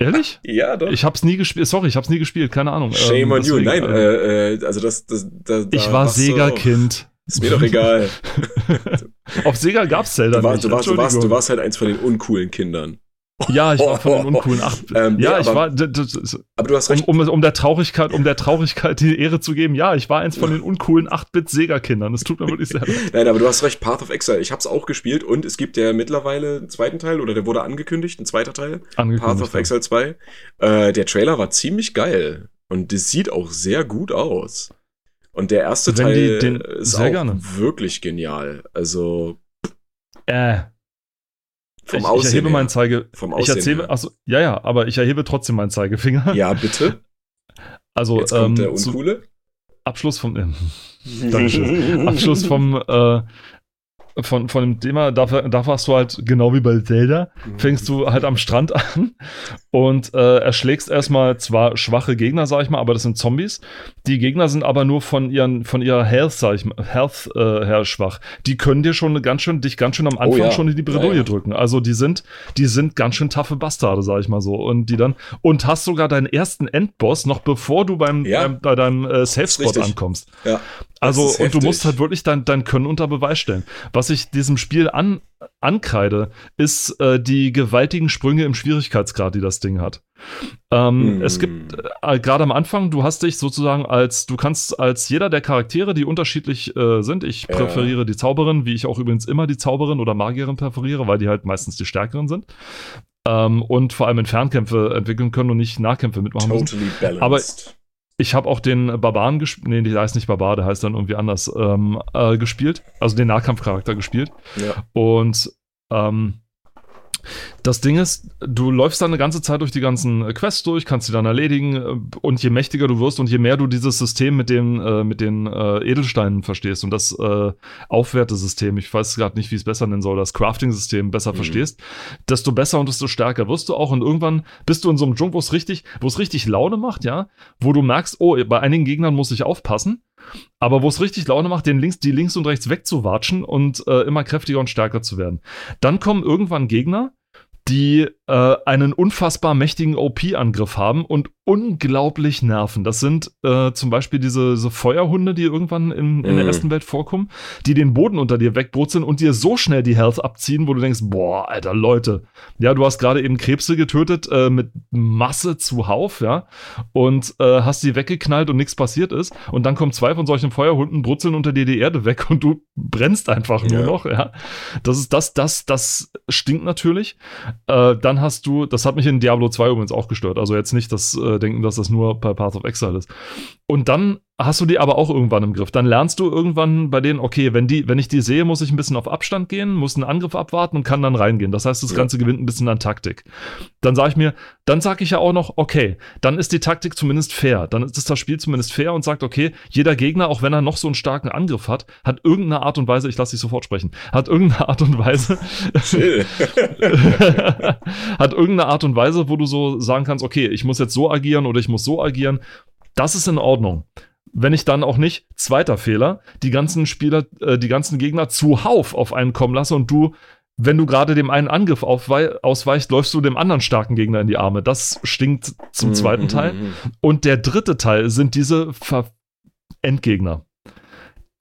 Ehrlich? Ja, doch. Ich hab's nie gespielt. Sorry, ich hab's nie gespielt. Keine Ahnung. Shame ähm, on you. Nein, äh, äh, also das, das, das Ich war Sega-Kind. Ist mir doch egal. Auf Sega gab's Zelda du warst, nicht. Du warst, du, warst, du warst halt eins von den uncoolen Kindern. Ja, ich war von den uncoolen acht. Ähm, ja, nee, ich war. Aber du hast recht. Um, um, um, der Traurigkeit, um der Traurigkeit die Ehre zu geben, ja, ich war eins von den uncoolen 8-Bit-Sega-Kindern. Das tut mir wirklich sehr leid. Nein, aber du hast recht, Path of Exile. Ich hab's auch gespielt und es gibt ja mittlerweile einen zweiten Teil oder der wurde angekündigt, ein zweiter Teil. Path of Exile 2. Äh, der Trailer war ziemlich geil und das sieht auch sehr gut aus. Und der erste Wenn Teil die, ist auch gerne. wirklich genial. Also. Äh, vom ich, Aussehen. Ich erhebe meinen Zeige. Vom Aussehen. Ich erzähle, achso, ja, ja, aber ich erhebe trotzdem meinen Zeigefinger. Ja, bitte. Also, Jetzt kommt ähm, der Uncoole. Abschluss vom. Äh, Dankeschön. Abschluss vom äh, von, von dem Thema, da, da warst du halt genau wie bei Zelda, fängst du halt am Strand an und äh, erschlägst erstmal zwar schwache Gegner, sag ich mal, aber das sind Zombies. Die Gegner sind aber nur von ihren, von ihrer Health, sag ich mal, Health äh, her schwach. Die können dir schon ganz schön, dich ganz schön am Anfang oh, ja. schon in die Bredouille ja, ja. drücken. Also die sind, die sind ganz schön taffe Bastarde, sag ich mal so. Und die dann, und hast sogar deinen ersten Endboss noch bevor du beim, beim bei deinem äh, Safe Spot ankommst. Ja. Also, und du musst halt wirklich dein, dein Können unter Beweis stellen. Was ich diesem Spiel an, ankreide, ist äh, die gewaltigen Sprünge im Schwierigkeitsgrad, die das Ding hat. Ähm, mm. Es gibt äh, gerade am Anfang, du hast dich sozusagen als, du kannst als jeder der Charaktere, die unterschiedlich äh, sind, ich präferiere die Zauberin, wie ich auch übrigens immer die Zauberin oder Magierin präferiere, weil die halt meistens die stärkeren sind. Ähm, und vor allem in Fernkämpfe entwickeln können und nicht Nahkämpfe mitmachen totally müssen. Balanced. Aber ich habe auch den Barbaren gespielt. Nee, der heißt nicht Barbar, der heißt dann irgendwie anders ähm, äh, gespielt. Also den Nahkampfcharakter gespielt. Ja. Und ähm, Das Ding ist, du läufst dann eine ganze Zeit durch die ganzen äh, Quests durch, kannst sie dann erledigen äh, und je mächtiger du wirst und je mehr du dieses System mit den, äh, mit den äh, Edelsteinen verstehst und das äh, Aufwertesystem, ich weiß gerade nicht, wie ich es besser nennen soll, das Crafting-System besser mhm. verstehst, desto besser und desto stärker wirst du auch und irgendwann bist du in so einem Dschungel, wo es richtig, wo es richtig Laune macht, ja, wo du merkst, oh, bei einigen Gegnern muss ich aufpassen aber wo es richtig Laune macht, den links, die links und rechts wegzuwatschen und äh, immer kräftiger und stärker zu werden. Dann kommen irgendwann Gegner, die äh, einen unfassbar mächtigen OP-Angriff haben und unglaublich nerven. Das sind äh, zum Beispiel diese, diese Feuerhunde, die irgendwann in, in mhm. der ersten Welt vorkommen, die den Boden unter dir wegbrutzeln und dir so schnell die Health abziehen, wo du denkst, boah, alter Leute, ja, du hast gerade eben Krebse getötet äh, mit Masse zuhauf, ja, und äh, hast die weggeknallt und nichts passiert ist. Und dann kommen zwei von solchen Feuerhunden, brutzeln unter dir die Erde weg und du brennst einfach nur ja. noch, ja. Das ist das, das, das stinkt natürlich. Äh, dann hast du, das hat mich in Diablo 2 übrigens auch gestört. Also jetzt nicht das äh, denken, dass das nur bei Path of Exile ist. Und dann hast du die aber auch irgendwann im Griff. Dann lernst du irgendwann bei denen, okay, wenn, die, wenn ich die sehe, muss ich ein bisschen auf Abstand gehen, muss einen Angriff abwarten und kann dann reingehen. Das heißt, das Ganze gewinnt ein bisschen an Taktik. Dann sage ich mir, dann sage ich ja auch noch, okay, dann ist die Taktik zumindest fair. Dann ist das Spiel zumindest fair und sagt, okay, jeder Gegner, auch wenn er noch so einen starken Angriff hat, hat irgendeine Art und Weise, ich lasse dich sofort sprechen, hat irgendeine Art und Weise, hat irgendeine Art und Weise, wo du so sagen kannst, okay, ich muss jetzt so agieren oder ich muss so agieren. Das ist in Ordnung wenn ich dann auch nicht, zweiter Fehler, die ganzen Spieler, äh, die ganzen Gegner zuhauf auf einen kommen lasse und du, wenn du gerade dem einen Angriff ausweichst, läufst du dem anderen starken Gegner in die Arme. Das stinkt zum mhm, zweiten Teil. Mhm, mhm. Und der dritte Teil sind diese Ver Endgegner.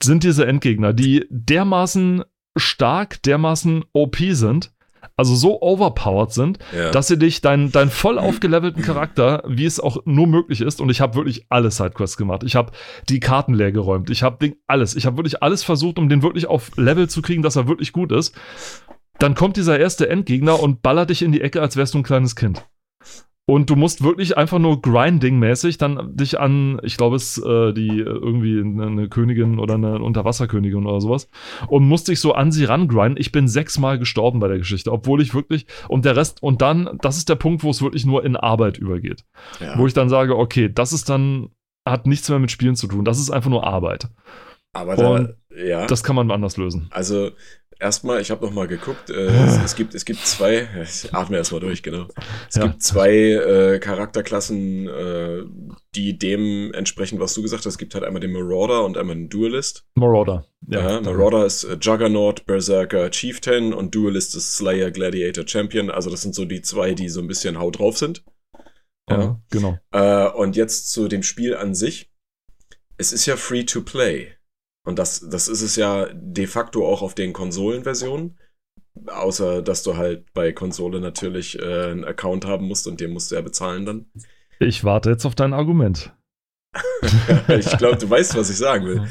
Sind diese Endgegner, die dermaßen stark, dermaßen OP sind, also so overpowered sind, ja. dass sie dich, deinen dein voll aufgelevelten Charakter, wie es auch nur möglich ist, und ich habe wirklich alle Sidequests gemacht. Ich habe die Karten leer geräumt. Ich habe alles. Ich habe wirklich alles versucht, um den wirklich auf Level zu kriegen, dass er wirklich gut ist. Dann kommt dieser erste Endgegner und ballert dich in die Ecke, als wärst du ein kleines Kind. Und du musst wirklich einfach nur Grinding-mäßig dann dich an, ich glaube, es äh, die äh, irgendwie eine Königin oder eine Unterwasserkönigin oder sowas und musst dich so an sie rangrinden. Ich bin sechsmal gestorben bei der Geschichte, obwohl ich wirklich und der Rest und dann, das ist der Punkt, wo es wirklich nur in Arbeit übergeht, ja. wo ich dann sage, okay, das ist dann hat nichts mehr mit Spielen zu tun. Das ist einfach nur Arbeit. Aber da, ja. das kann man anders lösen. Also erstmal, ich habe noch mal geguckt, äh, es, es, gibt, es gibt zwei, ich atme erstmal durch, genau. Es ja. gibt zwei äh, Charakterklassen, äh, die dem entsprechen, was du gesagt hast. Es gibt halt einmal den Marauder und einmal den Duelist. Marauder, ja. ja Marauder ist äh, Juggernaut, Berserker, Chieftain und Duelist ist Slayer, Gladiator, Champion. Also das sind so die zwei, die so ein bisschen haut drauf sind. Ja, ja genau. Äh, und jetzt zu dem Spiel an sich. Es ist ja free to play. Und das, das ist es ja de facto auch auf den Konsolenversionen. Außer, dass du halt bei Konsole natürlich äh, einen Account haben musst und den musst du ja bezahlen dann. Ich warte jetzt auf dein Argument. ich glaube, du weißt, was ich sagen will.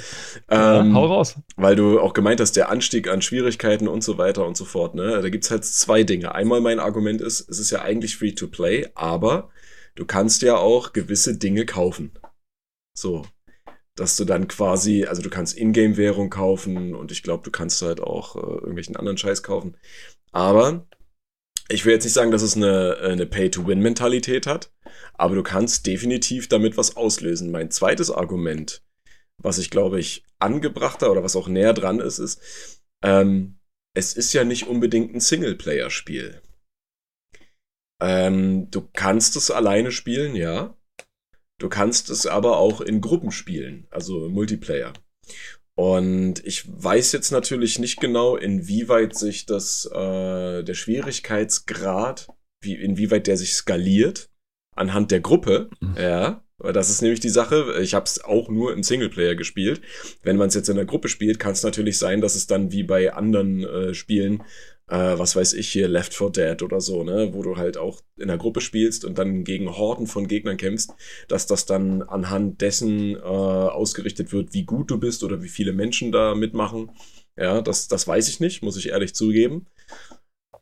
Ja, ähm, hau raus. Weil du auch gemeint hast, der Anstieg an Schwierigkeiten und so weiter und so fort. Ne? Da gibt es halt zwei Dinge. Einmal mein Argument ist, es ist ja eigentlich free to play, aber du kannst ja auch gewisse Dinge kaufen. So, dass du dann quasi, also du kannst Ingame-Währung kaufen und ich glaube, du kannst halt auch äh, irgendwelchen anderen Scheiß kaufen. Aber ich will jetzt nicht sagen, dass es eine, eine Pay-to-Win-Mentalität hat, aber du kannst definitiv damit was auslösen. Mein zweites Argument, was ich glaube ich angebrachter oder was auch näher dran ist, ist, ähm, es ist ja nicht unbedingt ein Singleplayer-Spiel. Ähm, du kannst es alleine spielen, ja. Du kannst es aber auch in Gruppen spielen, also Multiplayer. Und ich weiß jetzt natürlich nicht genau, inwieweit sich das, äh, der Schwierigkeitsgrad, wie, inwieweit der sich skaliert anhand der Gruppe, mhm. ja. Das ist nämlich die Sache. Ich habe es auch nur im Singleplayer gespielt. Wenn man es jetzt in der Gruppe spielt, kann es natürlich sein, dass es dann wie bei anderen äh, Spielen äh, was weiß ich hier, Left 4 Dead oder so, ne, wo du halt auch in der Gruppe spielst und dann gegen Horden von Gegnern kämpfst, dass das dann anhand dessen äh, ausgerichtet wird, wie gut du bist oder wie viele Menschen da mitmachen. Ja, das, das weiß ich nicht, muss ich ehrlich zugeben.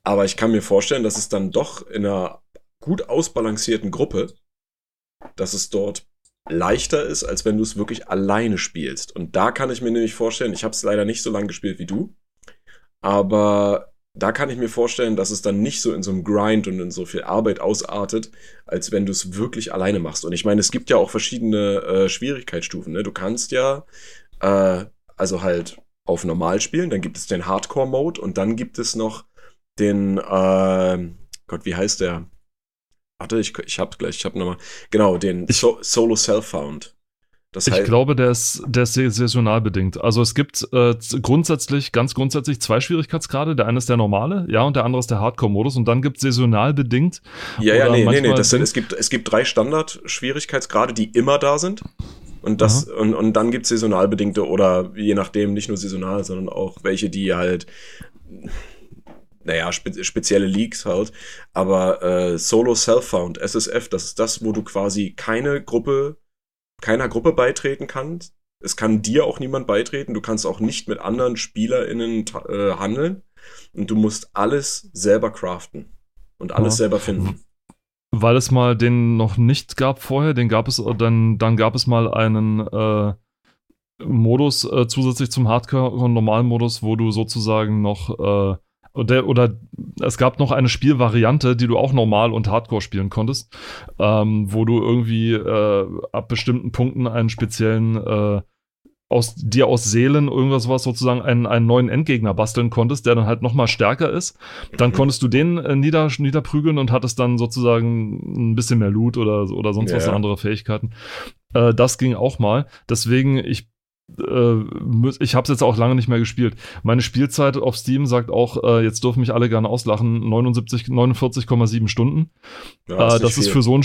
Aber ich kann mir vorstellen, dass es dann doch in einer gut ausbalancierten Gruppe, dass es dort leichter ist, als wenn du es wirklich alleine spielst. Und da kann ich mir nämlich vorstellen, ich habe es leider nicht so lange gespielt wie du, aber da kann ich mir vorstellen, dass es dann nicht so in so einem Grind und in so viel Arbeit ausartet, als wenn du es wirklich alleine machst. Und ich meine, es gibt ja auch verschiedene äh, Schwierigkeitsstufen. Ne? Du kannst ja, äh, also halt auf normal spielen, dann gibt es den Hardcore-Mode und dann gibt es noch den, äh, Gott, wie heißt der? Warte, ich, ich hab gleich, ich hab nochmal, genau, den so Solo Self-Found. Das heißt, ich glaube, der ist, der ist saisonal bedingt. Also es gibt äh, grundsätzlich, ganz grundsätzlich zwei Schwierigkeitsgrade. Der eine ist der normale, ja, und der andere ist der Hardcore-Modus. Und dann gibt es saisonal bedingt. Ja, ja, nee, nee, nee. Das sind, es, gibt, es gibt drei Standard-Schwierigkeitsgrade, die immer da sind. Und, das, und, und dann gibt es saisonal bedingte oder je nachdem, nicht nur saisonal, sondern auch welche, die halt naja, spe spezielle Leaks halt. Aber äh, Solo Self-Found, SSF, das ist das, wo du quasi keine Gruppe keiner Gruppe beitreten kannst. Es kann dir auch niemand beitreten. Du kannst auch nicht mit anderen SpielerInnen äh, handeln. Und du musst alles selber craften und alles ja. selber finden. Weil es mal den noch nicht gab vorher, den gab es, dann, dann gab es mal einen äh, Modus äh, zusätzlich zum Hardcore- und Normalmodus, wo du sozusagen noch äh, oder, oder es gab noch eine Spielvariante, die du auch normal und Hardcore spielen konntest, ähm, wo du irgendwie äh, ab bestimmten Punkten einen speziellen äh, aus dir aus Seelen irgendwas was sozusagen einen, einen neuen Endgegner basteln konntest, der dann halt noch mal stärker ist. Dann konntest du den äh, nieder, niederprügeln und hattest dann sozusagen ein bisschen mehr Loot oder, oder sonst yeah. was andere Fähigkeiten. Äh, das ging auch mal. Deswegen, ich ich habe es jetzt auch lange nicht mehr gespielt. Meine Spielzeit auf Steam sagt auch, äh, jetzt dürfen mich alle gerne auslachen, 79, 49,7 Stunden. Ja, äh, das, ist für so ein,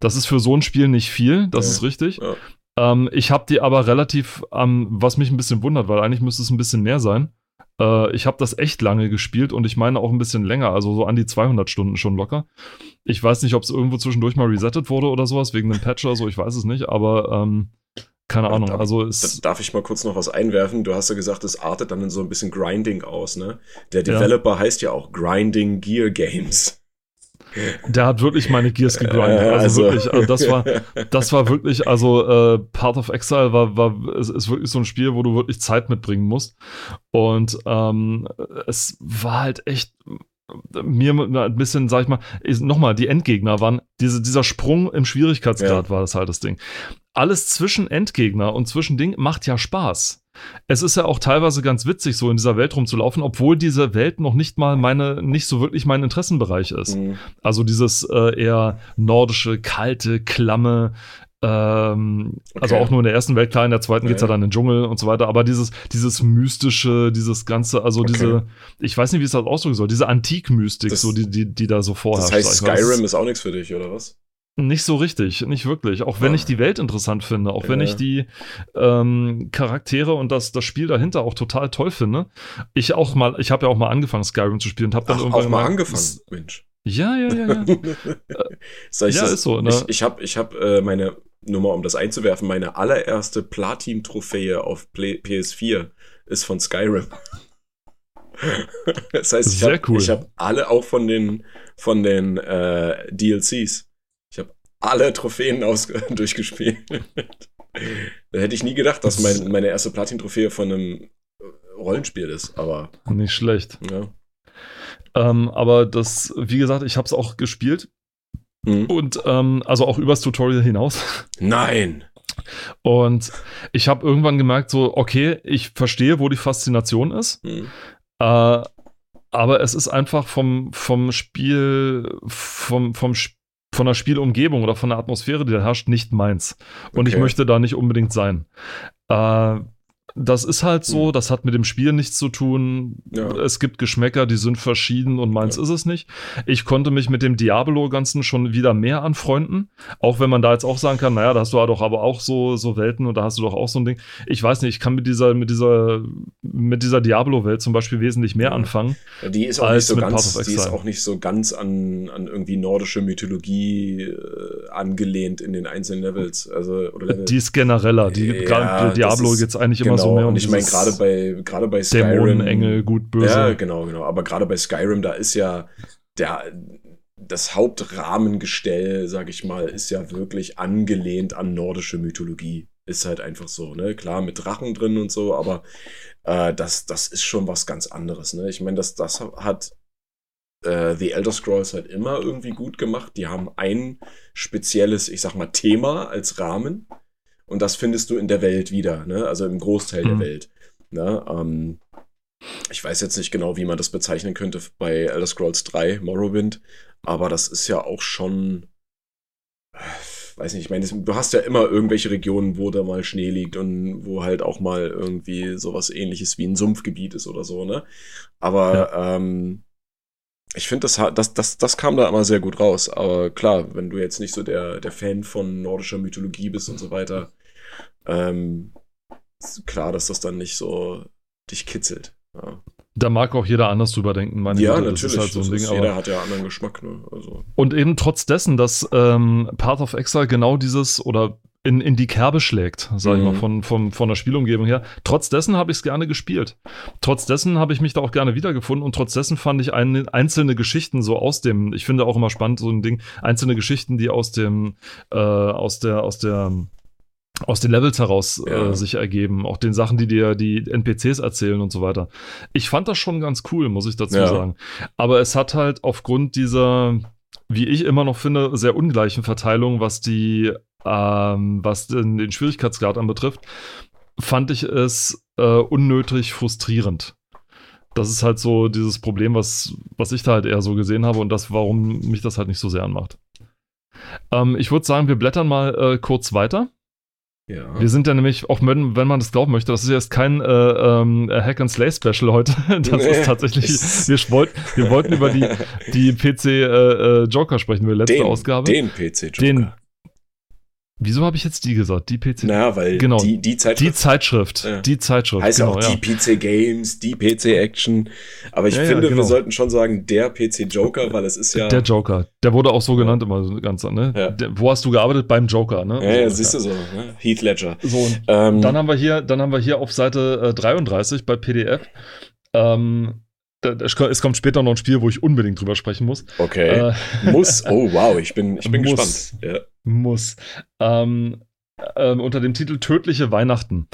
das ist für so ein Spiel nicht viel, das ja. ist richtig. Ja. Ähm, ich habe die aber relativ, ähm, was mich ein bisschen wundert, weil eigentlich müsste es ein bisschen mehr sein. Äh, ich habe das echt lange gespielt und ich meine auch ein bisschen länger, also so an die 200 Stunden schon locker. Ich weiß nicht, ob es irgendwo zwischendurch mal resettet wurde oder sowas, wegen dem Patch oder so, ich weiß es nicht, aber ähm, keine Ahnung. Darf, also es darf ich mal kurz noch was einwerfen? Du hast ja gesagt, es artet dann in so ein bisschen Grinding aus, ne? Der Developer ja. heißt ja auch Grinding Gear Games. Der hat wirklich meine Gears gegrindet. Also, also wirklich, also das war, das war wirklich, also äh, Path of Exile war, war ist, ist wirklich so ein Spiel, wo du wirklich Zeit mitbringen musst. Und ähm, es war halt echt mir ein bisschen, sag ich mal, nochmal, die Endgegner waren, diese, dieser Sprung im Schwierigkeitsgrad ja. war das halt das Ding. Alles zwischen Endgegner und zwischen Ding macht ja Spaß. Es ist ja auch teilweise ganz witzig, so in dieser Welt rumzulaufen, obwohl diese Welt noch nicht mal meine, nicht so wirklich mein Interessenbereich ist. Mhm. Also dieses äh, eher nordische, kalte, klamme, ähm, also okay. Also auch nur in der ersten Welt, klar, in der zweiten ja, geht's ja dann in den Dschungel und so weiter. Aber dieses, dieses mystische, dieses ganze, also okay. diese, ich weiß nicht, wie es das ausdrücken soll, diese Antikmystik, so die, die, die da so vorherrscht. Das heißt, Skyrim ist auch nichts für dich, oder was? Nicht so richtig, nicht wirklich. Auch wenn ich die Welt interessant finde, auch ja. wenn ich die ähm, Charaktere und das, das Spiel dahinter auch total toll finde. Ich auch mal, ich habe ja auch mal angefangen, Skyrim zu spielen und habe dann Ach, irgendwann auch mal angefangen, Mensch. Ja, ja, ja, ja. Sag ich ja, das? ist so. Ne? Ich, ich habe ich hab, äh, meine nur mal um das einzuwerfen, meine allererste Platin-Trophäe auf Play PS4 ist von Skyrim. das heißt, ich habe cool. hab alle auch von den, von den äh, DLCs. Alle Trophäen aus, durchgespielt. da hätte ich nie gedacht, dass mein, meine erste Platin-Trophäe von einem Rollenspiel ist, aber. Nicht schlecht. Ja. Ähm, aber das, wie gesagt, ich habe es auch gespielt Mhm. Und ähm, also auch übers Tutorial hinaus. Nein. Und ich habe irgendwann gemerkt, so, okay, ich verstehe, wo die Faszination ist. Mhm. Äh, aber es ist einfach vom, vom Spiel, vom, vom von der Spielumgebung oder von der Atmosphäre, die da herrscht, nicht meins. Und okay. ich möchte da nicht unbedingt sein. Äh, das ist halt so, hm. das hat mit dem Spiel nichts zu tun. Ja. Es gibt Geschmäcker, die sind verschieden und meins ja. ist es nicht. Ich konnte mich mit dem Diablo-Ganzen schon wieder mehr anfreunden. Auch wenn man da jetzt auch sagen kann, naja, da hast du ja doch aber auch so, so Welten und da hast du doch auch so ein Ding. Ich weiß nicht, ich kann mit dieser, mit dieser, mit dieser Diablo-Welt zum Beispiel wesentlich mehr anfangen. Ja, die ist auch nicht so ganz, die ist auch nicht so ganz an, an irgendwie nordische Mythologie äh, angelehnt in den einzelnen Levels. Also, oder Levels. Die ist genereller. Die, Diablo geht es eigentlich immer so genau. mehr um Und ich meine, gerade bei, gerade bei Skyrim. Dämonenengel, gut, böse. Ja, genau, genau. Aber gerade bei Skyrim, da ist ja der, das Hauptrahmengestell, sag ich mal, ist ja wirklich angelehnt an nordische Mythologie. Ist halt einfach so, ne? Klar, mit Drachen drin und so, aber äh, das, das ist schon was ganz anderes, ne? Ich meine, das, das hat äh, The Elder Scrolls halt immer irgendwie gut gemacht. Die haben ein spezielles, ich sag mal, Thema als Rahmen. Und das findest du in der Welt wieder, ne? Also im Großteil mhm. der Welt. Ne? Ähm, ich weiß jetzt nicht genau, wie man das bezeichnen könnte bei Elder Scrolls 3, Morrowind, aber das ist ja auch schon weiß nicht, ich meine, du hast ja immer irgendwelche Regionen, wo da mal Schnee liegt und wo halt auch mal irgendwie sowas ähnliches wie ein Sumpfgebiet ist oder so, ne? Aber ja. ähm, ich finde, das, das, das, das kam da immer sehr gut raus. Aber klar, wenn du jetzt nicht so der, der Fan von nordischer Mythologie bist und so weiter, ähm, klar, dass das dann nicht so dich kitzelt. Ja. Da mag auch jeder anders drüber denken, meine Ja, Güte, natürlich. Halt so Ding, jeder hat ja anderen Geschmack. Ne? Also. Und eben trotz dessen, dass ähm, Path of Exile genau dieses oder in, in die Kerbe schlägt, sag mhm. ich mal, mhm. von, von, von der Spielumgebung her. Trotz dessen habe ich es gerne gespielt. Trotz dessen habe ich mich da auch gerne wiedergefunden und trotz dessen fand ich ein, einzelne Geschichten so aus dem, ich finde auch immer spannend, so ein Ding, einzelne Geschichten, die aus dem, äh, aus der, aus der aus den Levels heraus äh, ja. äh, sich ergeben, auch den Sachen, die dir die NPCs erzählen und so weiter. Ich fand das schon ganz cool, muss ich dazu ja. sagen. Aber es hat halt aufgrund dieser, wie ich immer noch finde, sehr ungleichen Verteilung, was die, ähm, was den, den Schwierigkeitsgrad anbetrifft, fand ich es äh, unnötig frustrierend. Das ist halt so dieses Problem, was, was ich da halt eher so gesehen habe und das, warum mich das halt nicht so sehr anmacht. Ähm, ich würde sagen, wir blättern mal äh, kurz weiter. Ja. Wir sind ja nämlich, auch wenn, wenn man das glauben möchte, das ist jetzt kein äh, ähm, Hack and Slay Special heute. Das nee. ist tatsächlich, wir, wollt, wir wollten über die, die PC äh, äh, Joker sprechen, wir letzte den, Ausgabe. Den PC Joker. Den, Wieso habe ich jetzt die gesagt? Die PC. Naja, weil genau, die, die Zeitschrift. Die Zeitschrift. Ja. Die Zeitschrift. Heißt genau, auch die ja. PC Games, die PC Action. Aber ich ja, finde, genau. wir sollten schon sagen, der PC Joker, weil es ist ja. Der Joker. Der wurde auch so genannt immer so ganz, ne? Der, wo hast du gearbeitet? Beim Joker, ne? Ja, ja siehst du so, ne? Heath Ledger. So, ähm, dann haben wir hier, dann haben wir hier auf Seite äh, 33 bei PDF. Ähm, es kommt später noch ein Spiel, wo ich unbedingt drüber sprechen muss. Okay. Äh, muss. Oh, wow, ich bin, ich bin muss, gespannt. Ja. Muss. Ähm, äh, unter dem Titel Tödliche Weihnachten.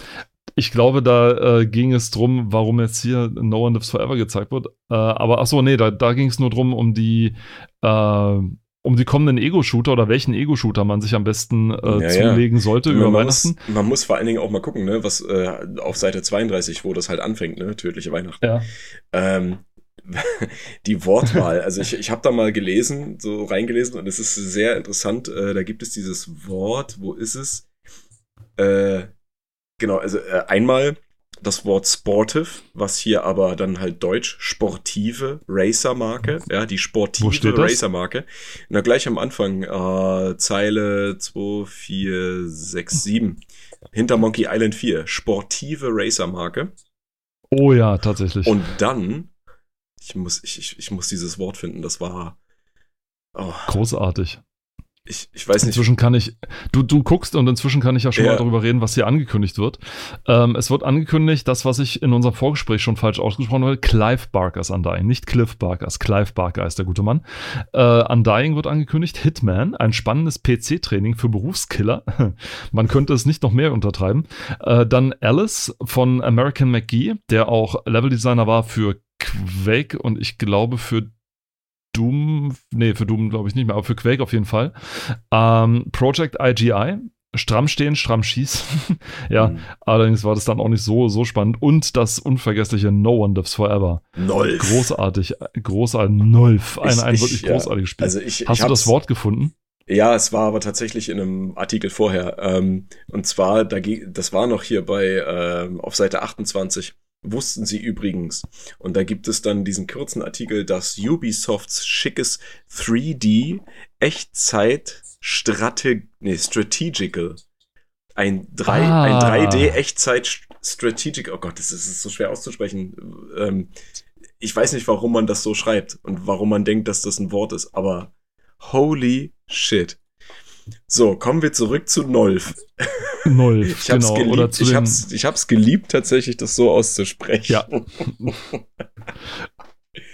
Ich glaube, da äh, ging es drum, warum jetzt hier No One Lives Forever gezeigt wird. Äh, aber ach so, nee, da, da ging es nur drum, um die äh, um die kommenden Ego-Shooter oder welchen Ego-Shooter man sich am besten äh, ja, zulegen ja. sollte über man Weihnachten. Muss, man muss vor allen Dingen auch mal gucken, ne, was äh, auf Seite 32, wo das halt anfängt, ne, tödliche Weihnachten. Ja. Ähm, die Wortwahl. Also ich, ich habe da mal gelesen, so reingelesen und es ist sehr interessant. Äh, da gibt es dieses Wort, wo ist es? Äh, genau, also äh, einmal das Wort sportive, was hier aber dann halt deutsch sportive Racer-Marke, ja, die sportive Racer-Marke. Na, gleich am Anfang, äh, Zeile 2, 4, 6, 7. Hinter Monkey Island 4, sportive Racer-Marke. Oh ja, tatsächlich. Und dann ich muss, ich, ich, ich muss dieses Wort finden. Das war. Oh. Großartig. Ich, ich weiß nicht. Inzwischen kann ich, du, du guckst und inzwischen kann ich ja schon ja. mal darüber reden, was hier angekündigt wird. Ähm, es wird angekündigt, das, was ich in unserem Vorgespräch schon falsch ausgesprochen habe, Clive Barkers Undying, nicht Cliff Barkers, Clive Barker ist der gute Mann. Äh, Undying wird angekündigt, Hitman, ein spannendes PC-Training für Berufskiller. Man könnte es nicht noch mehr untertreiben. Äh, dann Alice von American McGee, der auch Leveldesigner war für Quake und ich glaube für Doom, nee, für Doom glaube ich nicht mehr, aber für Quake auf jeden Fall. Ähm, Project IGI, stramm stehen, stramm schießen. ja, mhm. allerdings war das dann auch nicht so, so spannend. Und das unvergessliche No One Lives Forever. Nolf. Großartig, großartig, Nolf. Ein, ich, ein wirklich ich, großartiges Spiel. Also ich, Hast du das Wort gefunden? Ja, es war aber tatsächlich in einem Artikel vorher. Ähm, und zwar, das war noch hier bei, ähm, auf Seite 28. Wussten Sie übrigens. Und da gibt es dann diesen kurzen Artikel, dass Ubisofts schickes 3D Echtzeit Strate nee, Strategical ein, 3, ah. ein 3D Echtzeit Strategic, oh Gott, das ist so schwer auszusprechen. Ähm, ich weiß nicht, warum man das so schreibt und warum man denkt, dass das ein Wort ist, aber holy shit. So, kommen wir zurück zu Nolf. Nolf, ich genau. Geliebt, oder zu ich, hab's, ich hab's geliebt, tatsächlich das so auszusprechen. Ja.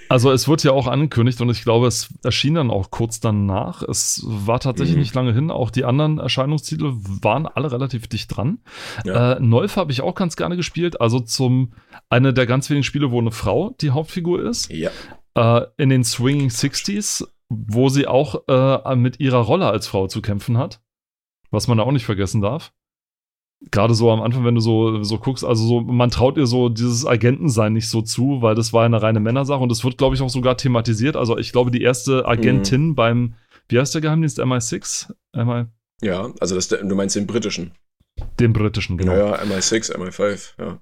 Also es wird ja auch angekündigt und ich glaube, es erschien dann auch kurz danach. Es war tatsächlich mhm. nicht lange hin. Auch die anderen Erscheinungstitel waren alle relativ dicht dran. Ja. Äh, Nolf habe ich auch ganz gerne gespielt. Also zum eine der ganz wenigen Spiele, wo eine Frau die Hauptfigur ist. Ja. Äh, in den Swinging Sixties, wo sie auch äh, mit ihrer Rolle als Frau zu kämpfen hat. Was man da auch nicht vergessen darf gerade so am Anfang, wenn du so, so guckst, also so, man traut ihr so dieses Agentensein nicht so zu, weil das war eine reine Männersache und es wird, glaube ich, auch sogar thematisiert. Also ich glaube, die erste Agentin mhm. beim, wie heißt der Geheimdienst, MI6? MI ja, also das, du meinst den britischen. Den britischen, genau. Ja, ja MI6, MI5, ja.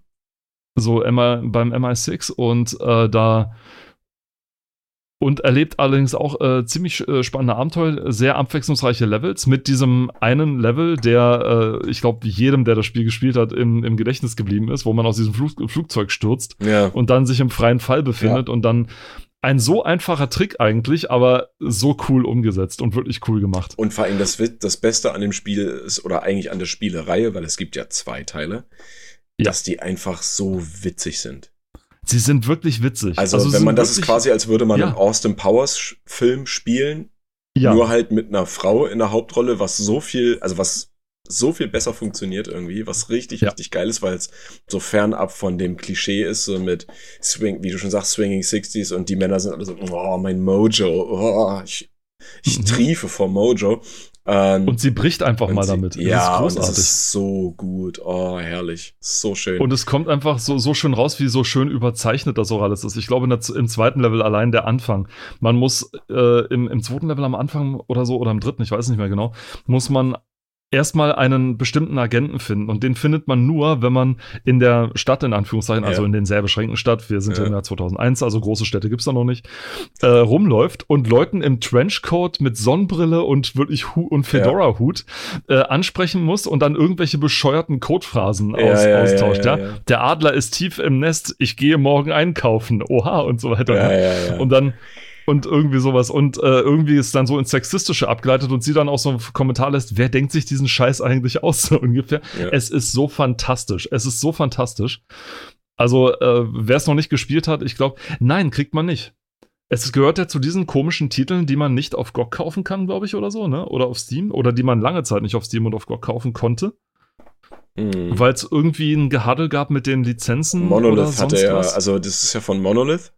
So MI, beim MI6 und äh, da und erlebt allerdings auch äh, ziemlich äh, spannende Abenteuer, sehr abwechslungsreiche Levels mit diesem einen Level, der, äh, ich glaube, jedem, der das Spiel gespielt hat, im, im Gedächtnis geblieben ist, wo man aus diesem Flug, Flugzeug stürzt ja. und dann sich im freien Fall befindet ja. und dann ein so einfacher Trick eigentlich, aber so cool umgesetzt und wirklich cool gemacht. Und vor allem das, das Beste an dem Spiel ist, oder eigentlich an der Spielereihe, weil es gibt ja zwei Teile, ja. dass die einfach so witzig sind. Sie sind wirklich witzig. Also, also wenn man das ist quasi, als würde man ja. einen Austin Powers Film spielen, ja. nur halt mit einer Frau in der Hauptrolle, was so viel, also was so viel besser funktioniert irgendwie, was richtig, ja. richtig geil ist, weil es so fernab von dem Klischee ist, so mit Swing, wie du schon sagst, Swinging Sixties und die Männer sind alle so, oh, mein Mojo, oh, ich, ich mhm. triefe vor Mojo. Ähm, und sie bricht einfach mal sie, damit. Ja, das ist, das ist so gut. Oh, herrlich. So schön. Und es kommt einfach so, so schön raus, wie so schön überzeichnet das auch alles ist. Ich glaube, der, im zweiten Level allein der Anfang. Man muss äh, im, im zweiten Level am Anfang oder so, oder im dritten, ich weiß nicht mehr genau, muss man erstmal einen bestimmten Agenten finden. Und den findet man nur, wenn man in der Stadt, in Anführungszeichen, also ja. also in den sehr beschränkten Stadt, wir sind ja, im Jahr 2001, also große Städte gibt's da noch nicht, äh, rumläuft und Leuten im Trenchcoat mit Sonnenbrille und wirklich Hu und Fedora-Hut äh, ansprechen muss und dann irgendwelche bescheuerten Codephrasen aus, austauscht. Ja, Der Adler ist tief im Nest, ich gehe morgen einkaufen, oha und so weiter. Und dann und irgendwie sowas. Und äh, irgendwie ist dann so ins Sexistische abgeleitet und sie dann auch so einen Kommentar lässt, wer denkt sich diesen Scheiß eigentlich aus, so ungefähr. Ja. Es ist so fantastisch. Es ist so fantastisch. Also, äh, wer es noch nicht gespielt hat, ich glaube, nein, kriegt man nicht. Es gehört ja zu diesen komischen Titeln, die man nicht auf GOG kaufen kann, glaube ich, oder so, ne? Oder auf Steam. Oder die man lange Zeit nicht auf Steam und auf GOG kaufen konnte. Mhm. Weil es irgendwie ein Gehaddel gab mit den Lizenzen. Monolith hatte ja, also das ist ja von Monolith.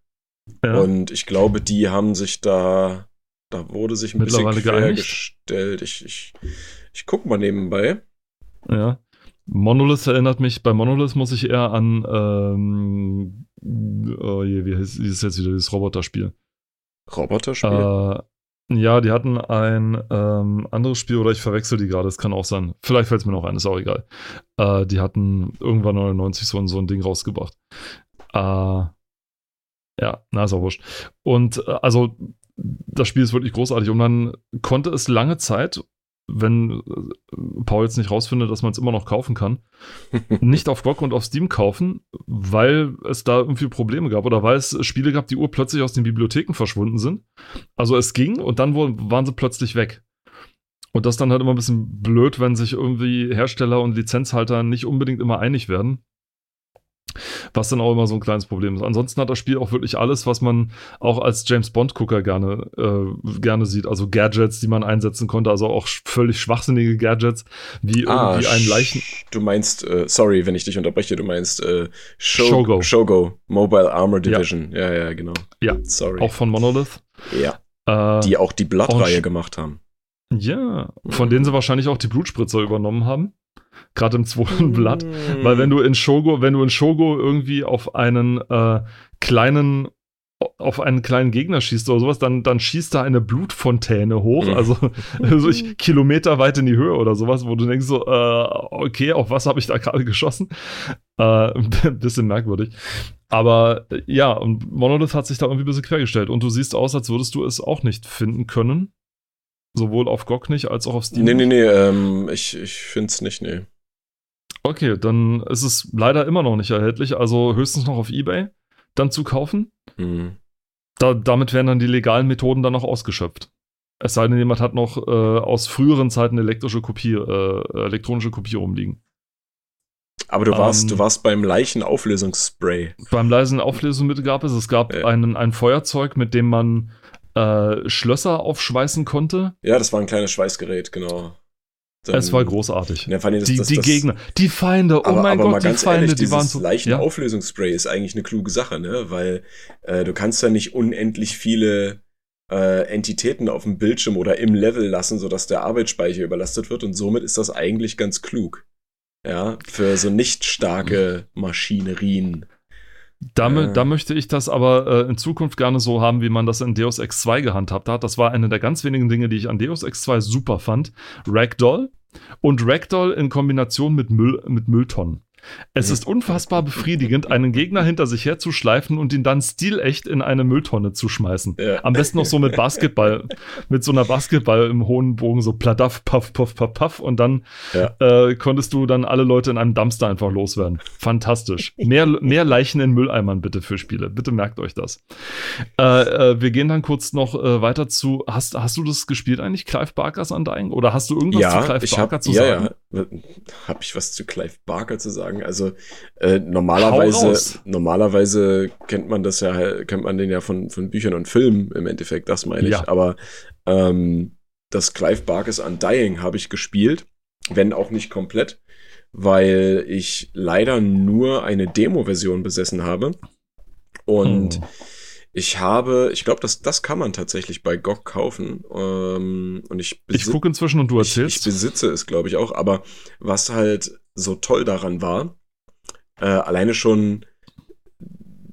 Ja. Und ich glaube, die haben sich da, da wurde sich ein bisschen quergestellt. Ich, ich, ich guck mal nebenbei. Ja. Monolith erinnert mich, bei Monolith muss ich eher an, ähm, oh je, wie heißt, ist jetzt wieder dieses Roboterspiel? Roboterspiel? Äh, ja, die hatten ein ähm, anderes Spiel oder ich verwechsel die gerade, das kann auch sein. Vielleicht fällt es mir noch ein, ist auch egal. Äh, die hatten irgendwann 99 so, so ein Ding rausgebracht. Äh, ja, na, ist auch wurscht. Und äh, also, das Spiel ist wirklich großartig. Und man konnte es lange Zeit, wenn äh, Paul jetzt nicht rausfindet, dass man es immer noch kaufen kann, nicht auf GOG und auf Steam kaufen, weil es da irgendwie Probleme gab oder weil es Spiele gab, die urplötzlich aus den Bibliotheken verschwunden sind. Also es ging und dann waren sie plötzlich weg. Und das dann halt immer ein bisschen blöd, wenn sich irgendwie Hersteller und Lizenzhalter nicht unbedingt immer einig werden. Was dann auch immer so ein kleines Problem ist. Ansonsten hat das Spiel auch wirklich alles, was man auch als James Bond-Gucker gerne, äh, gerne sieht. Also Gadgets, die man einsetzen konnte, also auch völlig schwachsinnige Gadgets, wie ah, irgendwie ein Leichen. Du meinst, äh, sorry, wenn ich dich unterbreche, du meinst äh, Show Shogo. Shogo, Mobile Armor Division. Ja, ja, ja genau. Ja, sorry. Auch von Monolith. Ja. Äh, die auch die Blood-Reihe gemacht haben. Ja, von mhm. denen sie wahrscheinlich auch die Blutspritzer übernommen haben gerade im zweiten Blatt, weil wenn du in Shogo, wenn du in Shogo irgendwie auf einen äh, kleinen auf einen kleinen Gegner schießt oder sowas, dann, dann schießt da eine Blutfontäne hoch, also, also ich, Kilometer weit in die Höhe oder sowas, wo du denkst so, äh, okay, auf was habe ich da gerade geschossen? Äh, ein bisschen merkwürdig. Aber ja, und Monolith hat sich da irgendwie ein bisschen quergestellt und du siehst aus, als würdest du es auch nicht finden können. Sowohl auf GOG nicht, als auch auf Steam. Nee, nee, nee, ähm, ich, ich finde es nicht, nee. Okay, dann ist es leider immer noch nicht erhältlich, also höchstens noch auf Ebay dann zu kaufen. Mhm. Da, damit werden dann die legalen Methoden dann noch ausgeschöpft. Es sei denn, jemand hat noch äh, aus früheren Zeiten elektrische Kopie, äh, elektronische Kopie rumliegen. Aber du warst, ähm, du warst beim Leichenauflösungsspray. Beim leisen Auflösungsmittel gab es. Es gab äh. einen, ein Feuerzeug, mit dem man äh, Schlösser aufschweißen konnte. Ja, das war ein kleines Schweißgerät, genau. Dann, es war großartig. Ja, das, die, das, die das, Gegner, die Feinde, oh aber, mein aber Gott, die Feinde, ehrlich, die waren so. Leichenauflösungsspray ja? ist eigentlich eine kluge Sache, ne? Weil äh, du kannst ja nicht unendlich viele äh, Entitäten auf dem Bildschirm oder im Level lassen, sodass der Arbeitsspeicher überlastet wird und somit ist das eigentlich ganz klug. Ja, für so nicht starke Maschinerien. Damit, äh. Da möchte ich das aber äh, in Zukunft gerne so haben, wie man das in Deus Ex 2 gehandhabt hat. Das war eine der ganz wenigen Dinge, die ich an Deus Ex 2 super fand. Ragdoll und Ragdoll in Kombination mit, Müll, mit Mülltonnen. Es ist unfassbar befriedigend, einen Gegner hinter sich herzuschleifen und ihn dann stilecht in eine Mülltonne zu schmeißen. Ja. Am besten noch so mit Basketball, mit so einer Basketball im hohen Bogen, so pladaff, puff, puff, puff, puff. Und dann ja. äh, konntest du dann alle Leute in einem Dumpster einfach loswerden. Fantastisch. Mehr, mehr Leichen in Mülleimern bitte für Spiele. Bitte merkt euch das. Äh, äh, wir gehen dann kurz noch äh, weiter zu. Hast, hast du das gespielt eigentlich, Clive Barkers Undying? Oder hast du irgendwas ja, zu Clive Barker hab, zu sagen? Ja, ja. Habe ich was zu Clive Barker zu sagen? Also äh, normalerweise, normalerweise kennt man das ja, kennt man den ja von, von Büchern und Filmen im Endeffekt, das meine ich. Ja. Aber ähm, das Clive Barkes Undying habe ich gespielt, wenn auch nicht komplett, weil ich leider nur eine Demo-Version besessen habe. Und oh. Ich habe, ich glaube, das, das kann man tatsächlich bei GOG kaufen. Ähm, und ich ich gucke inzwischen und du erzählst. Ich, ich besitze es, glaube ich, auch. Aber was halt so toll daran war, äh, alleine schon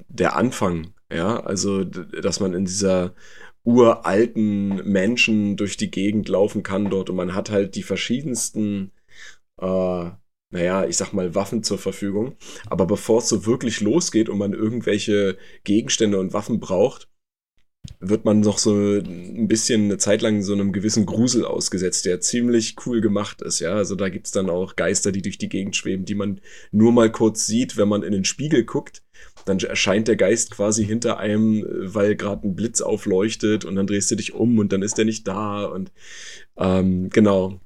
der Anfang, ja, also, dass man in dieser uralten Menschen durch die Gegend laufen kann dort und man hat halt die verschiedensten äh, naja, ich sag mal, Waffen zur Verfügung. Aber bevor es so wirklich losgeht und man irgendwelche Gegenstände und Waffen braucht, wird man noch so ein bisschen eine Zeit lang so einem gewissen Grusel ausgesetzt, der ziemlich cool gemacht ist, ja. Also da gibt's dann auch Geister, die durch die Gegend schweben, die man nur mal kurz sieht, wenn man in den Spiegel guckt. Dann erscheint der Geist quasi hinter einem, weil gerade ein Blitz aufleuchtet und dann drehst du dich um und dann ist er nicht da und ähm, genau.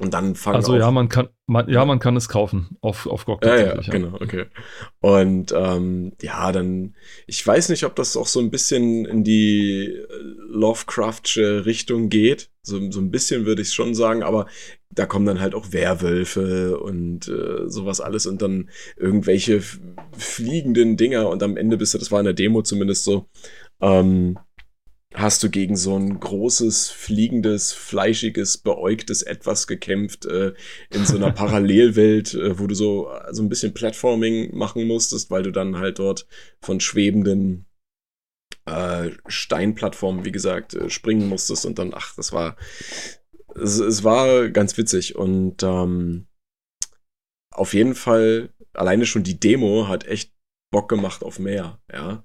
Und dann fangen Also ja, man kann, man, ja, man kann es kaufen auf, auf GOG ja, ja, genau, okay. Und ähm, ja, dann, ich weiß nicht, ob das auch so ein bisschen in die Lovecraftsche Richtung geht. So, so ein bisschen würde ich schon sagen, aber da kommen dann halt auch Werwölfe und äh, sowas alles und dann irgendwelche fliegenden Dinger und am Ende bist du, das war in der Demo zumindest so, ähm, hast du gegen so ein großes, fliegendes, fleischiges, beäugtes Etwas gekämpft äh, in so einer Parallelwelt, äh, wo du so, so ein bisschen Platforming machen musstest, weil du dann halt dort von schwebenden äh, Steinplattformen, wie gesagt, äh, springen musstest und dann, ach, das war, es, es war ganz witzig und ähm, auf jeden Fall, alleine schon die Demo hat echt Bock gemacht auf mehr, ja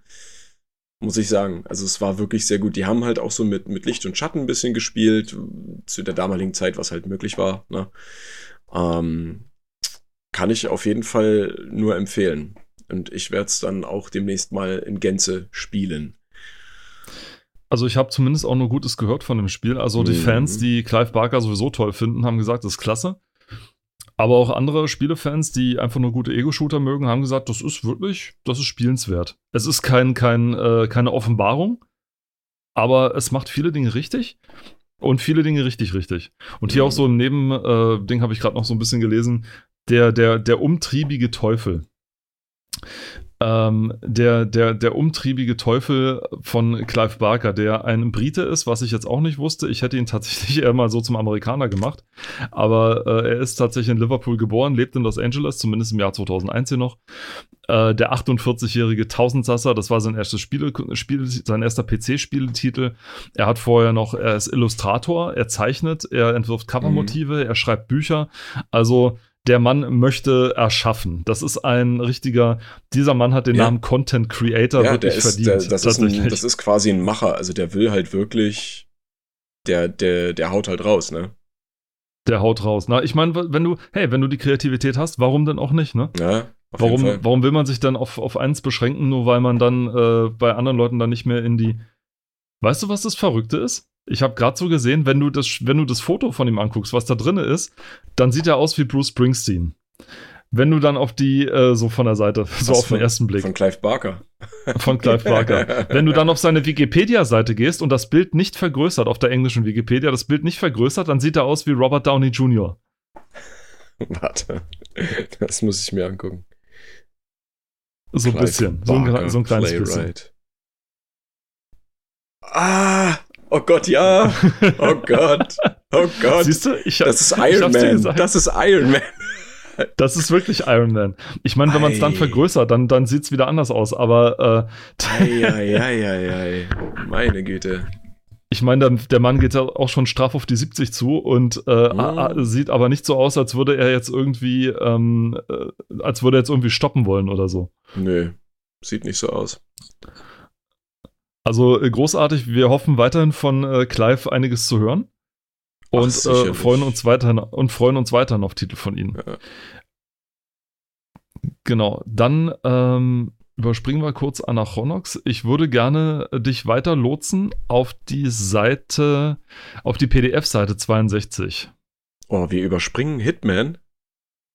muss ich sagen. Also es war wirklich sehr gut. Die haben halt auch so mit, mit Licht und Schatten ein bisschen gespielt, zu der damaligen Zeit, was halt möglich war. Ne? Ähm, kann ich auf jeden Fall nur empfehlen. Und ich werde es dann auch demnächst mal in Gänze spielen. Also ich habe zumindest auch nur Gutes gehört von dem Spiel. Also die mhm. Fans, die Clive Barker sowieso toll finden, haben gesagt, das ist klasse. Aber auch andere Spielefans, die einfach nur gute Ego-Shooter mögen, haben gesagt, das ist wirklich, das ist spielenswert. Es ist kein, kein, äh, keine Offenbarung, aber es macht viele Dinge richtig und viele Dinge richtig, richtig. Und hier auch so im Nebending äh, habe ich gerade noch so ein bisschen gelesen, der, der, der umtriebige Teufel ähm, der, der, der umtriebige Teufel von Clive Barker, der ein Brite ist, was ich jetzt auch nicht wusste. Ich hätte ihn tatsächlich eher mal so zum Amerikaner gemacht. Aber äh, er ist tatsächlich in Liverpool geboren, lebt in Los Angeles, zumindest im Jahr 2001 hier noch. Äh, der 48-jährige Tausendsasser, das war sein erstes Spiel, Spiel sein erster PC-Spieletitel. Er hat vorher noch, er ist Illustrator, er zeichnet, er entwirft Covermotive, mhm. er schreibt Bücher. Also der Mann möchte erschaffen. Das ist ein richtiger, dieser Mann hat den ja. Namen Content Creator ja, wirklich ist, verdient. Der, das, ist ein, das ist quasi ein Macher. Also der will halt wirklich, der, der, der haut halt raus, ne? Der haut raus. Na, ich meine, wenn du, hey, wenn du die Kreativität hast, warum denn auch nicht, ne? Ja. Warum, warum will man sich dann auf, auf eins beschränken, nur weil man dann äh, bei anderen Leuten dann nicht mehr in die. Weißt du, was das Verrückte ist? Ich habe gerade so gesehen, wenn du, das, wenn du das Foto von ihm anguckst, was da drin ist, dann sieht er aus wie Bruce Springsteen. wenn du dann auf die, äh, so von der Seite, so Was auf den ersten Blick, Von Clive Barker. von Clive Barker, wenn du dann auf seine Wikipedia-Seite gehst und das Bild nicht vergrößert, auf der englischen Wikipedia, das Bild nicht vergrößert, dann sieht er aus wie Robert Downey Jr. Warte. Das muss ich mir angucken. So ein Clive bisschen. So ein, Barker, so ein kleines bisschen. Playwright. Ah! Oh Gott, ja! Oh Gott! Oh Gott! Siehst du, ich, das ist Iron Man. Das ist Iron Man. Das ist wirklich Iron Man. Ich meine, wenn man es dann Ei. vergrößert, dann, dann sieht es wieder anders aus. Aber äh, Eieieiei. Meine Güte. ich meine, der, der Mann geht ja auch schon straff auf die 70 zu und äh, a- sieht aber nicht so aus, als würde er jetzt irgendwie, ähm, äh, als würde er jetzt irgendwie stoppen wollen oder so. Nö. Sieht nicht so aus. Also äh, großartig. Wir hoffen weiterhin von äh, Clive einiges zu hören. Ach, Und äh, sicherlich. freuen uns weiterhin und freuen uns weiterhin auf Titel von ihnen. Ja. Genau. Dann ähm, überspringen wir kurz Anachronox. Ich würde gerne äh, dich weiter lotsen auf die Seite, auf die PDF-Seite 62. Oh, wir überspringen Hitman.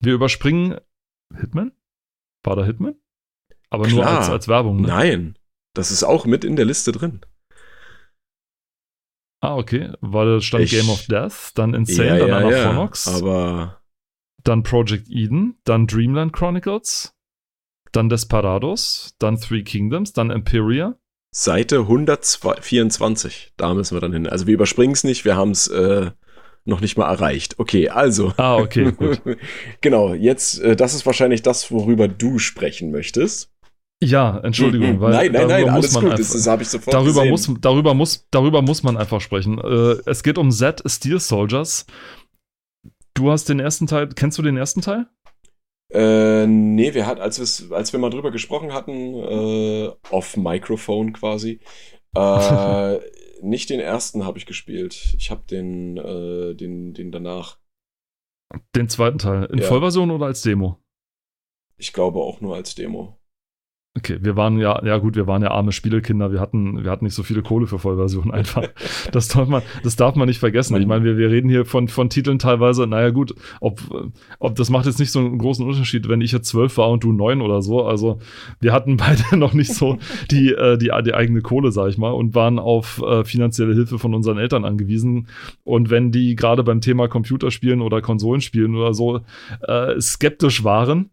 Wir überspringen Hitman? War da Hitman? Aber nur Klar. als, als Werbung, ne? Nein. Das ist auch mit in der Liste drin. Ah, okay. Weil da stand Ich- Game of Death, dann Insane, dann Anachronox, Aber dann Project Eden, dann Dreamland Chronicles, dann Desperados, dann Three Kingdoms, dann Imperia. Seite 124, da müssen wir dann hin. Also wir überspringen es nicht, wir haben es äh, noch nicht mal erreicht. Okay, also. Ah, okay, gut. genau, jetzt, äh, das ist wahrscheinlich das, worüber du sprechen möchtest. Ja, Entschuldigung, Mhm. weil nein, nein, darüber nein, muss alles man gut, einfach, das, das habe ich sofort darüber gesehen. muss, darüber, muss, darüber muss man einfach sprechen. Äh, es geht um Z Steel Soldiers. Du hast den ersten Teil, kennst du den ersten Teil? Äh, nee, wir hatten, als, als wir mal drüber gesprochen hatten, äh, off Microphone quasi, äh, nicht den ersten habe ich gespielt. Ich habe den, äh, den, den danach. Den zweiten Teil. In Ja. Vollversion oder als Demo? Ich glaube auch nur als Demo. Okay, wir waren ja, ja gut, wir waren ja arme Spielekinder, wir hatten, wir hatten nicht so viele Kohle für Vollversion einfach. Das darf man, das darf man nicht vergessen. Ich meine, wir, wir reden hier von, von Titeln teilweise, naja gut, ob, ob das macht jetzt nicht so einen großen Unterschied, wenn ich jetzt zwölf war und du neun oder so. Also wir hatten beide noch nicht so die, äh, die, die eigene Kohle, sag ich mal, und waren auf äh, finanzielle Hilfe von unseren Eltern angewiesen. Und wenn die gerade beim Thema Computerspielen oder Konsolenspielen oder so äh, skeptisch waren,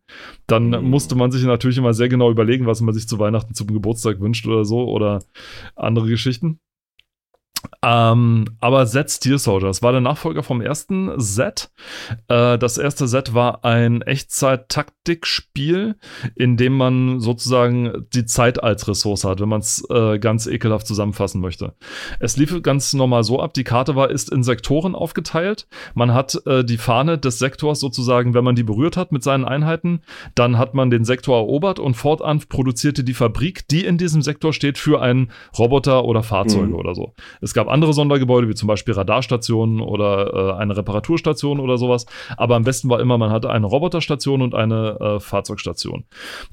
dann Mhm. musste man sich natürlich immer sehr genau überlegen, was man sich zu Weihnachten zum Geburtstag wünscht oder so oder andere Geschichten. Ähm, aber Z Steel Soldiers war der Nachfolger vom ersten Z. Äh, das erste Z war ein Echtzeit-Taktikspiel, in dem man sozusagen die Zeit als Ressource hat, wenn man es äh, ganz ekelhaft zusammenfassen möchte. Es lief ganz normal so ab, die Karte war ist in Sektoren aufgeteilt. Man hat äh, die Fahne des Sektors sozusagen, wenn man die berührt hat mit seinen Einheiten, dann hat man den Sektor erobert und fortan produzierte die Fabrik, die in diesem Sektor steht, für einen Roboter oder Fahrzeuge Mhm. oder so. Es gab andere Sondergebäude, wie zum Beispiel Radarstationen oder äh, eine Reparaturstation oder sowas. Aber am besten war immer, man hatte eine Roboterstation und eine äh, Fahrzeugstation.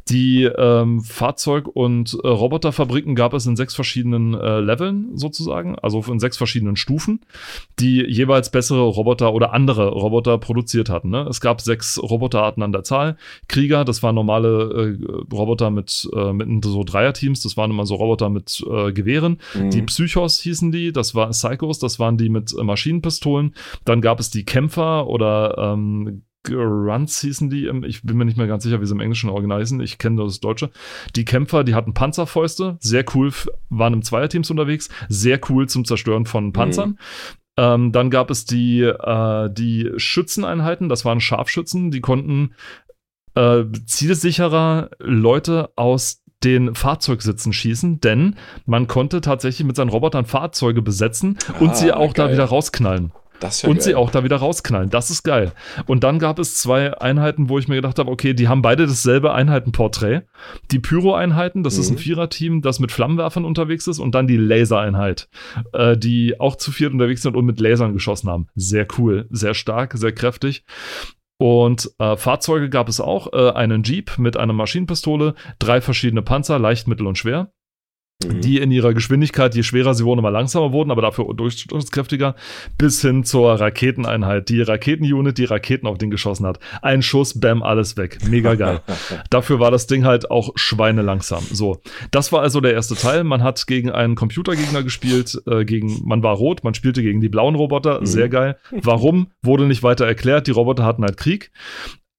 Die ähm, Fahrzeug- und äh, Roboterfabriken gab es in sechs verschiedenen äh, Leveln sozusagen, also in sechs verschiedenen Stufen, die jeweils bessere Roboter oder andere Roboter produziert hatten. Ne? Es gab sechs Roboterarten an der Zahl. Krieger, das waren normale äh, Roboter mit, äh, mit so Dreierteams, das waren immer so Roboter mit äh, Gewehren. Mhm. Die Psychos hießen die, das waren Psychos, das waren die mit äh, Maschinenpistolen. Dann gab es die Kämpfer oder ähm, Grunts hießen die, ich bin mir nicht mehr ganz sicher, wie sie im englischen Original hießen, ich kenne nur das Deutsche. Die Kämpfer, die hatten Panzerfäuste, sehr cool, waren im Zweierteams unterwegs, sehr cool zum Zerstören von Panzern. Ähm, dann gab es die, äh, die Schützeneinheiten, das waren Scharfschützen, die konnten äh, zielsicherer Leute aus den Fahrzeugsitzen schießen, denn man konnte tatsächlich mit seinen Robotern Fahrzeuge besetzen und Ah, sie auch da geil. wieder rausknallen. Ja und geil. sie auch da wieder rausknallen. Das ist geil. Und dann gab es zwei Einheiten, wo ich mir gedacht habe, okay, die haben beide dasselbe Einheitenporträt. Die Pyro-Einheiten, das ist ein Mhm. Viererteam, das mit Flammenwerfern unterwegs ist, und dann die Laser-Einheit, äh, die auch zu viert unterwegs sind und mit Lasern geschossen haben. Sehr cool, sehr stark, sehr kräftig. Und äh, Fahrzeuge gab es auch, äh, einen Jeep mit einer Maschinenpistole, drei verschiedene Panzer, leicht, mittel und schwer. Mhm. die in ihrer Geschwindigkeit, je schwerer sie wurden, immer langsamer wurden, aber dafür durchschnittskräftiger, bis hin zur Raketeneinheit. Die Raketenunit, die Raketen auf den geschossen hat. Ein Schuss, bam, alles weg. Mega geil. dafür war das Ding halt auch schweinelangsam. So, das war also der erste Teil. Man hat gegen einen Computergegner gespielt, äh, gegen, man war rot, man spielte gegen die blauen Roboter, mhm. sehr geil. Warum, wurde nicht weiter erklärt. Die Roboter hatten halt Krieg.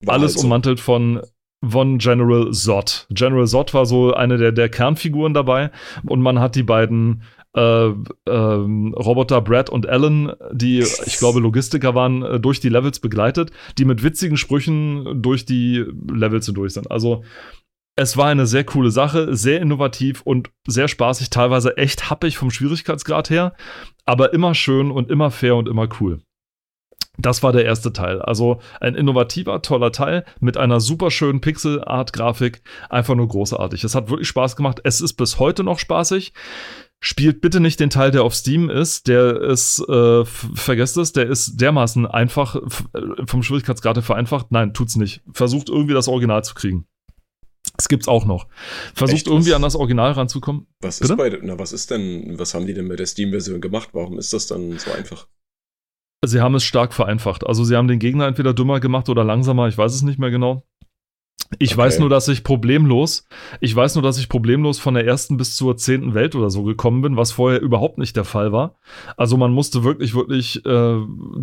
War Alles halt so. ummantelt von von General Zod. General Zod war so eine der, der Kernfiguren dabei und man hat die beiden äh, äh, Roboter Brad und Alan, die ich glaube Logistiker waren, äh, durch die Levels begleitet, die mit witzigen Sprüchen durch die Levels hindurch sind. Also es war eine sehr coole Sache, sehr innovativ und sehr spaßig, teilweise echt happig vom Schwierigkeitsgrad her, aber immer schön und immer fair und immer cool. Das war der erste Teil. Also ein innovativer, toller Teil mit einer super schönen Pixel-Art-Grafik. Einfach nur großartig. Es hat wirklich Spaß gemacht. Es ist bis heute noch spaßig. Spielt bitte nicht den Teil, der auf Steam ist. Der ist, äh, vergesst es, der ist dermaßen einfach, vom Schwierigkeitsgrad vereinfacht. Nein, tut's nicht. Versucht irgendwie das Original zu kriegen. Das gibt's auch noch. Versucht Echt, irgendwie an das Original ranzukommen. Was ist bei, na, was ist denn, was haben die denn mit der Steam-Version gemacht? Warum ist das dann so einfach? Sie haben es stark vereinfacht. Also sie haben den Gegner entweder dümmer gemacht oder langsamer, ich weiß es nicht mehr genau. Ich okay. weiß nur, dass ich problemlos, ich weiß nur, dass ich problemlos von der ersten bis zur zehnten Welt oder so gekommen bin, was vorher überhaupt nicht der Fall war. Also man musste wirklich, wirklich äh,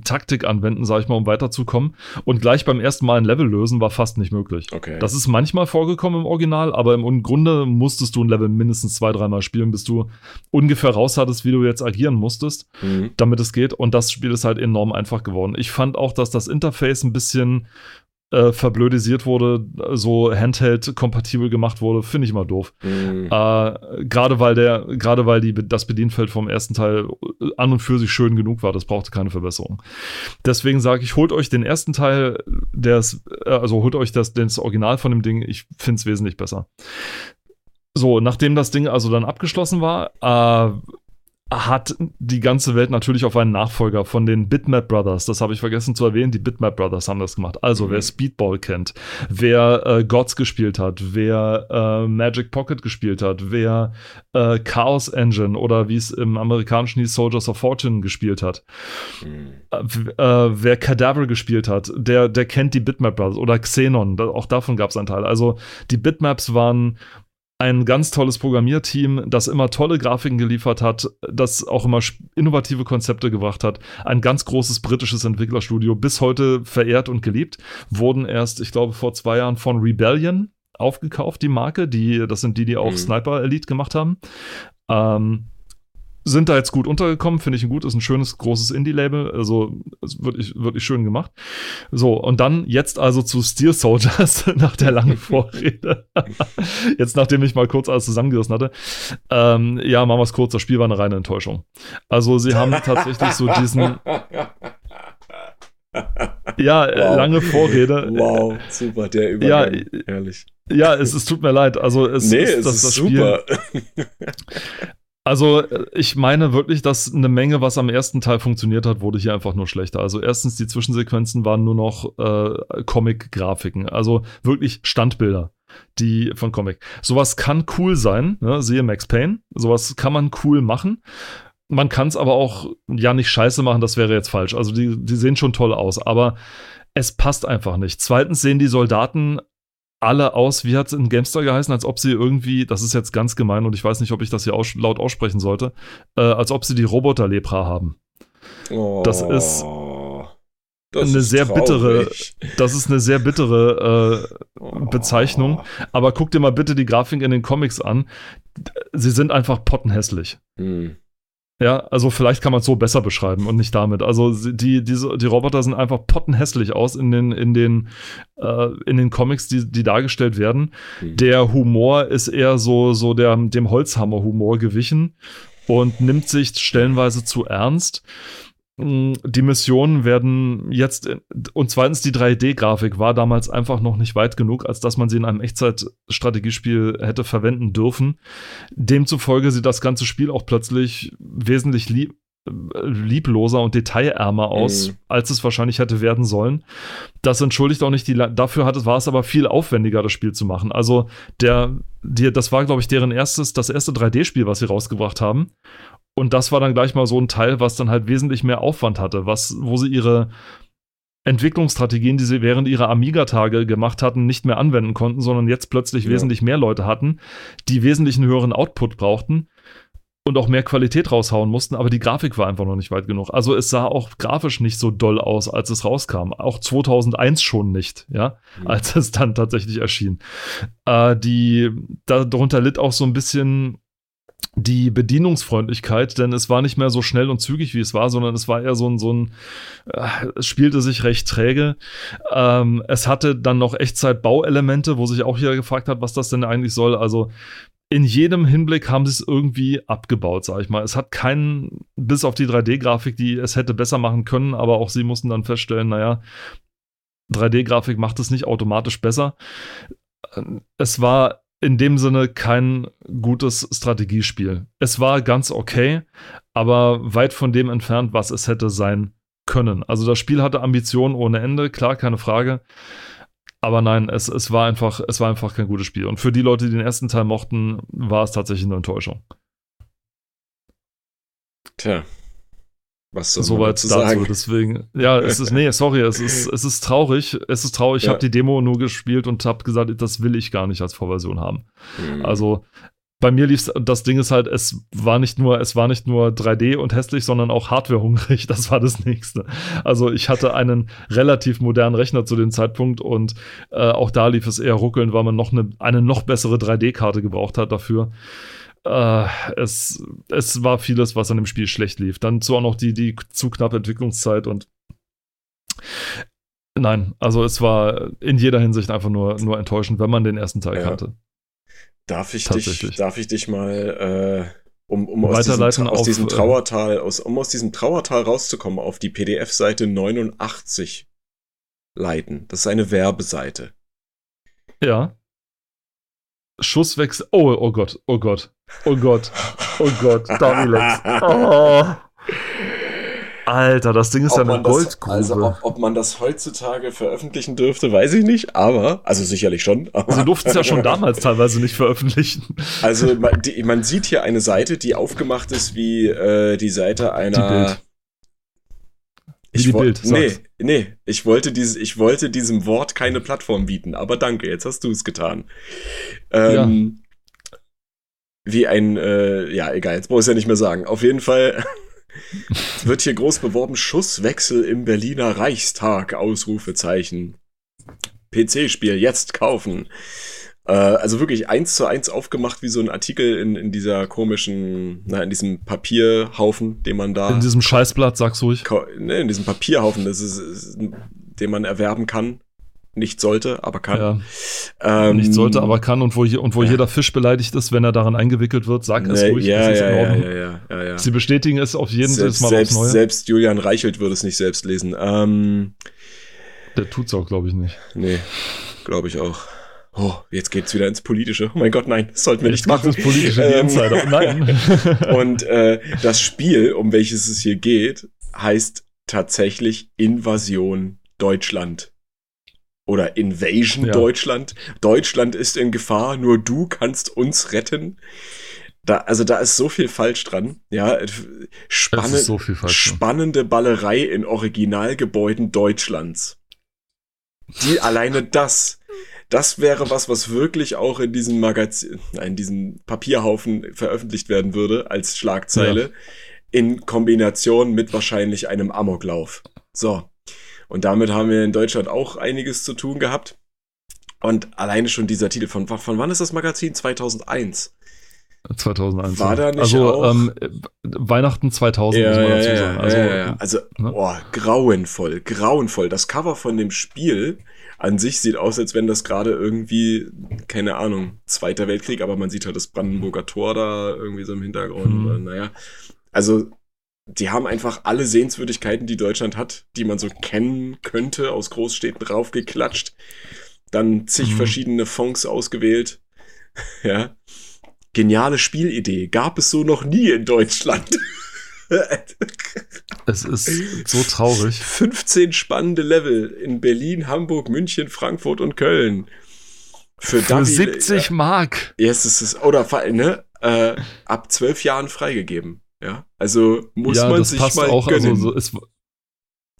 Taktik anwenden, sag ich mal, um weiterzukommen. Und gleich beim ersten Mal ein Level lösen war fast nicht möglich. Okay. Das ist manchmal vorgekommen im Original, aber im Grunde musstest du ein Level mindestens zwei, dreimal spielen, bis du ungefähr raus hattest, wie du jetzt agieren musstest, mhm. damit es geht. Und das Spiel ist halt enorm einfach geworden. Ich fand auch, dass das Interface ein bisschen äh, verblödisiert wurde, so Handheld-kompatibel gemacht wurde, finde ich immer doof. Mhm. Äh, gerade weil der, gerade weil die, das Bedienfeld vom ersten Teil an und für sich schön genug war, das brauchte keine Verbesserung. Deswegen sage ich, holt euch den ersten Teil, der ist, äh, also holt euch das, das Original von dem Ding, ich finde es wesentlich besser. So, nachdem das Ding also dann abgeschlossen war, äh, hat die ganze Welt natürlich auf einen Nachfolger von den Bitmap Brothers. Das habe ich vergessen zu erwähnen. Die Bitmap Brothers haben das gemacht. Also, mhm. wer Speedball kennt, wer äh, Gods gespielt hat, wer äh, Magic Pocket gespielt hat, wer äh, Chaos Engine oder wie es im amerikanischen hieß, Soldiers of Fortune gespielt hat, mhm. Äh, wer Cadaver gespielt hat, der, der kennt die Bitmap Brothers oder Xenon. auch davon gab es einen Teil. Also, die Bitmaps waren ein ganz tolles Programmierteam, das immer tolle Grafiken geliefert hat, das auch immer innovative Konzepte gebracht hat. Ein ganz großes britisches Entwicklerstudio, bis heute verehrt und geliebt, wurden erst, ich glaube, vor zwei Jahren von Rebellion aufgekauft, die Marke. Die, das sind die, die auch mhm. Sniper Elite gemacht haben. Ähm, sind da jetzt gut untergekommen, finde ich ein gut, ist ein schönes, großes Indie-Label, also wirklich, wirklich schön gemacht. So, und dann jetzt also zu Steel Soldiers nach der langen Vorrede. jetzt, nachdem ich mal kurz alles zusammengerissen hatte. Ähm, ja, machen wir es kurz, das Spiel war eine reine Enttäuschung. Also sie haben tatsächlich so diesen ja, wow. lange Vorrede. Wow, super, der Übergang. Ja, Herrlich. Ja, es, es tut mir leid. Also es nee, ist, es das, ist das super. Also äh, ich meine wirklich, dass eine Menge, was am ersten Teil funktioniert hat, wurde hier einfach nur schlechter. Also erstens, die Zwischensequenzen waren nur noch äh, Comic-Grafiken, also wirklich Standbilder die von Comic. Sowas kann cool sein, ne? siehe Max Payne. Sowas kann man cool machen. Man kann es aber auch ja nicht scheiße machen, das wäre jetzt falsch. Also die, die sehen schon toll aus, aber es passt einfach nicht. Zweitens sehen die Soldaten alle aus, wie hat es in Gamestar geheißen, als ob sie irgendwie, das ist jetzt ganz gemein und ich weiß nicht, ob ich das hier aus, laut aussprechen sollte, äh, als ob sie die Roboter-Lepra haben. Oh, das ist das eine ist sehr traurig. bittere, das ist eine sehr bittere äh, oh. Bezeichnung. Aber guck dir mal bitte die Grafik in den Comics an. Sie sind einfach pottenhässlich. Hm. Ja, also vielleicht kann man es so besser beschreiben und nicht damit. Also die, diese, die Roboter sind einfach pottenhässlich aus in den, in den, äh, in den Comics, die, die dargestellt werden. Mhm. Der Humor ist eher so, so der, dem Holzhammer-Humor gewichen und nimmt sich stellenweise zu ernst. Die Missionen werden jetzt, und zweitens die 3D-Grafik war damals einfach noch nicht weit genug, als dass man sie in einem Echtzeit-Strategiespiel hätte verwenden dürfen. Demzufolge sieht das ganze Spiel auch plötzlich wesentlich liebloser und detailärmer aus, mhm. als es wahrscheinlich hätte werden sollen. Das entschuldigt auch nicht die, dafür hat es, war es aber viel aufwendiger, das Spiel zu machen. Also der, die, das war, glaube ich, deren erstes, das erste 3D-Spiel, was sie rausgebracht haben. Und das war dann gleich mal so ein Teil, was dann halt wesentlich mehr Aufwand hatte, was, wo sie ihre Entwicklungsstrategien, die sie während ihrer Amiga-Tage gemacht hatten, nicht mehr anwenden konnten, sondern jetzt plötzlich ja. wesentlich mehr Leute hatten, die wesentlich einen höheren Output brauchten und auch mehr Qualität raushauen mussten, aber die Grafik war einfach noch nicht weit genug. Also es sah auch grafisch nicht so doll aus, als es rauskam. Auch 2001 schon nicht, ja, mhm. als es dann tatsächlich erschien. Äh, die, darunter litt auch so ein bisschen die Bedienungsfreundlichkeit, denn es war nicht mehr so schnell und zügig, wie es war, sondern es war eher so ein, so ein äh, es spielte sich recht träge. Ähm, es hatte dann noch Echtzeit-Bauelemente, wo sich auch jeder gefragt hat, was das denn eigentlich soll. Also in jedem Hinblick haben sie es irgendwie abgebaut, sag ich mal. Es hat keinen, bis auf die 3D-Grafik, die es hätte besser machen können, aber auch sie mussten dann feststellen, naja, 3D-Grafik macht es nicht automatisch besser. Es war in dem Sinne kein gutes Strategiespiel. Es war ganz okay, aber weit von dem entfernt, was es hätte sein können. Also das Spiel hatte Ambitionen ohne Ende, klar, keine Frage. Aber nein, es, es, war einfach, es war einfach kein gutes Spiel. Und für die Leute, die den ersten Teil mochten, war es tatsächlich eine Enttäuschung. Tja, was soll Soweit dazu, sagen? deswegen. Ja, es ist, nee, sorry, es ist, es ist traurig. Es ist traurig. Ich ja. habe die Demo nur gespielt und habe gesagt, das will ich gar nicht als Vorversion haben. Mhm. Also, bei mir lief das Ding ist halt, es war nicht nur, es war nicht nur 3D und hässlich, sondern auch hardwarehungrig. Das war das nächste. Also ich hatte einen relativ modernen Rechner zu dem Zeitpunkt und äh, auch da lief es eher ruckelnd, weil man noch eine, eine noch bessere 3D-Karte gebraucht hat dafür äh, es, es war vieles, was an dem Spiel schlecht lief. Dann zu auch noch die, die zu knappe Entwicklungszeit und nein, also es war in jeder Hinsicht einfach nur, nur enttäuschend, wenn man den ersten Teil ja. kannte. Darf ich dich, darf ich dich mal, äh, um, um aus, diesem, aus diesem äh, Trauertal, aus, um aus diesem Trauertal rauszukommen, auf die PDF-Seite 89 leiten. Das ist eine Werbeseite. Ja. Schusswechsel. Oh, oh Gott, oh Gott, oh Gott, oh Gott, Damilex. Oh. Alter, das Ding ist ob ja eine Goldgrube. also ob, ob, man das heutzutage veröffentlichen dürfte, weiß ich nicht, aber, also sicherlich schon. Aber, Sie durften es ja schon damals teilweise nicht veröffentlichen. Also man, die, man, sieht hier eine Seite, die aufgemacht ist wie äh, die Seite einer... Die Bild. Ich die Bild. Nee, nee, ich wollte, dieses, ich wollte diesem Wort keine Plattform bieten, aber danke, jetzt hast du es getan. Ähm, ja. Wie ein, äh, ja, egal, jetzt brauche ich ja nicht mehr sagen. Auf jeden Fall wird hier groß beworben, Schusswechsel im Berliner Reichstag, Ausrufezeichen. PC-Spiel jetzt kaufen. Äh, also wirklich eins zu eins aufgemacht wie so ein Artikel in, in dieser komischen, na, in diesem Papierhaufen, den man da. In diesem Scheißblatt, sag's ruhig. Ne, in diesem Papierhaufen, das ist, ist, den man erwerben kann. Nicht sollte, aber kann. Ja. Ähm, nicht sollte, aber kann und wo, und wo ja. jeder Fisch beleidigt ist, wenn er daran eingewickelt wird, sag es nee, ruhig. Ja, ja, ja, ja, ja, ja, Sie bestätigen es auf jeden Fall mal selbst, aufs Neue. Selbst Julian Reichelt würde es nicht selbst lesen. Ähm, Der tut's auch, glaube ich, nicht. Nee, glaube ich auch. Oh, jetzt geht's wieder ins Politische. Oh mein Gott, nein, das sollten wir jetzt nicht machen. Das Politische, die ähm, Insider. Nein. und äh, das Spiel, um welches es hier geht, heißt tatsächlich Invasion Deutschland. Oder Invasion ja. Deutschland. Deutschland ist in Gefahr, nur du kannst uns retten. Da, also da ist so viel falsch dran. Ja, Spanne, so spannende Ballerei in Originalgebäuden Deutschlands. Die alleine das das wäre was, was wirklich auch in diesem Magazin, in diesem Papierhaufen veröffentlicht werden würde als Schlagzeile. Ja. In Kombination mit wahrscheinlich einem Amoklauf. So. Und damit haben wir in Deutschland auch einiges zu tun gehabt. Und alleine schon dieser Titel, von, von wann ist das Magazin? 2001. 2001. War da nicht also, auch? Ähm, Weihnachten 2000, ja, muss man dazu ja, sagen. Also, ja, also ne? oh, grauenvoll, grauenvoll. Das Cover von dem Spiel an sich sieht aus, als wenn das gerade irgendwie, keine Ahnung, Zweiter Weltkrieg, aber man sieht halt das Brandenburger Tor da irgendwie so im Hintergrund. Mhm. Naja, also die haben einfach alle Sehenswürdigkeiten, die Deutschland hat, die man so kennen könnte, aus Großstädten raufgeklatscht. Dann zig mhm. verschiedene Fonds ausgewählt. ja. Geniale Spielidee. Gab es so noch nie in Deutschland. es ist so traurig. 15 spannende Level in Berlin, Hamburg, München, Frankfurt und Köln. Für, Für Davi, 70 ja, Mark. Ja, yes, es ist, oder ne, äh, ab zwölf Jahren freigegeben. Ja, also muss ja, man sich mal auch, gönnen. Also, so, es,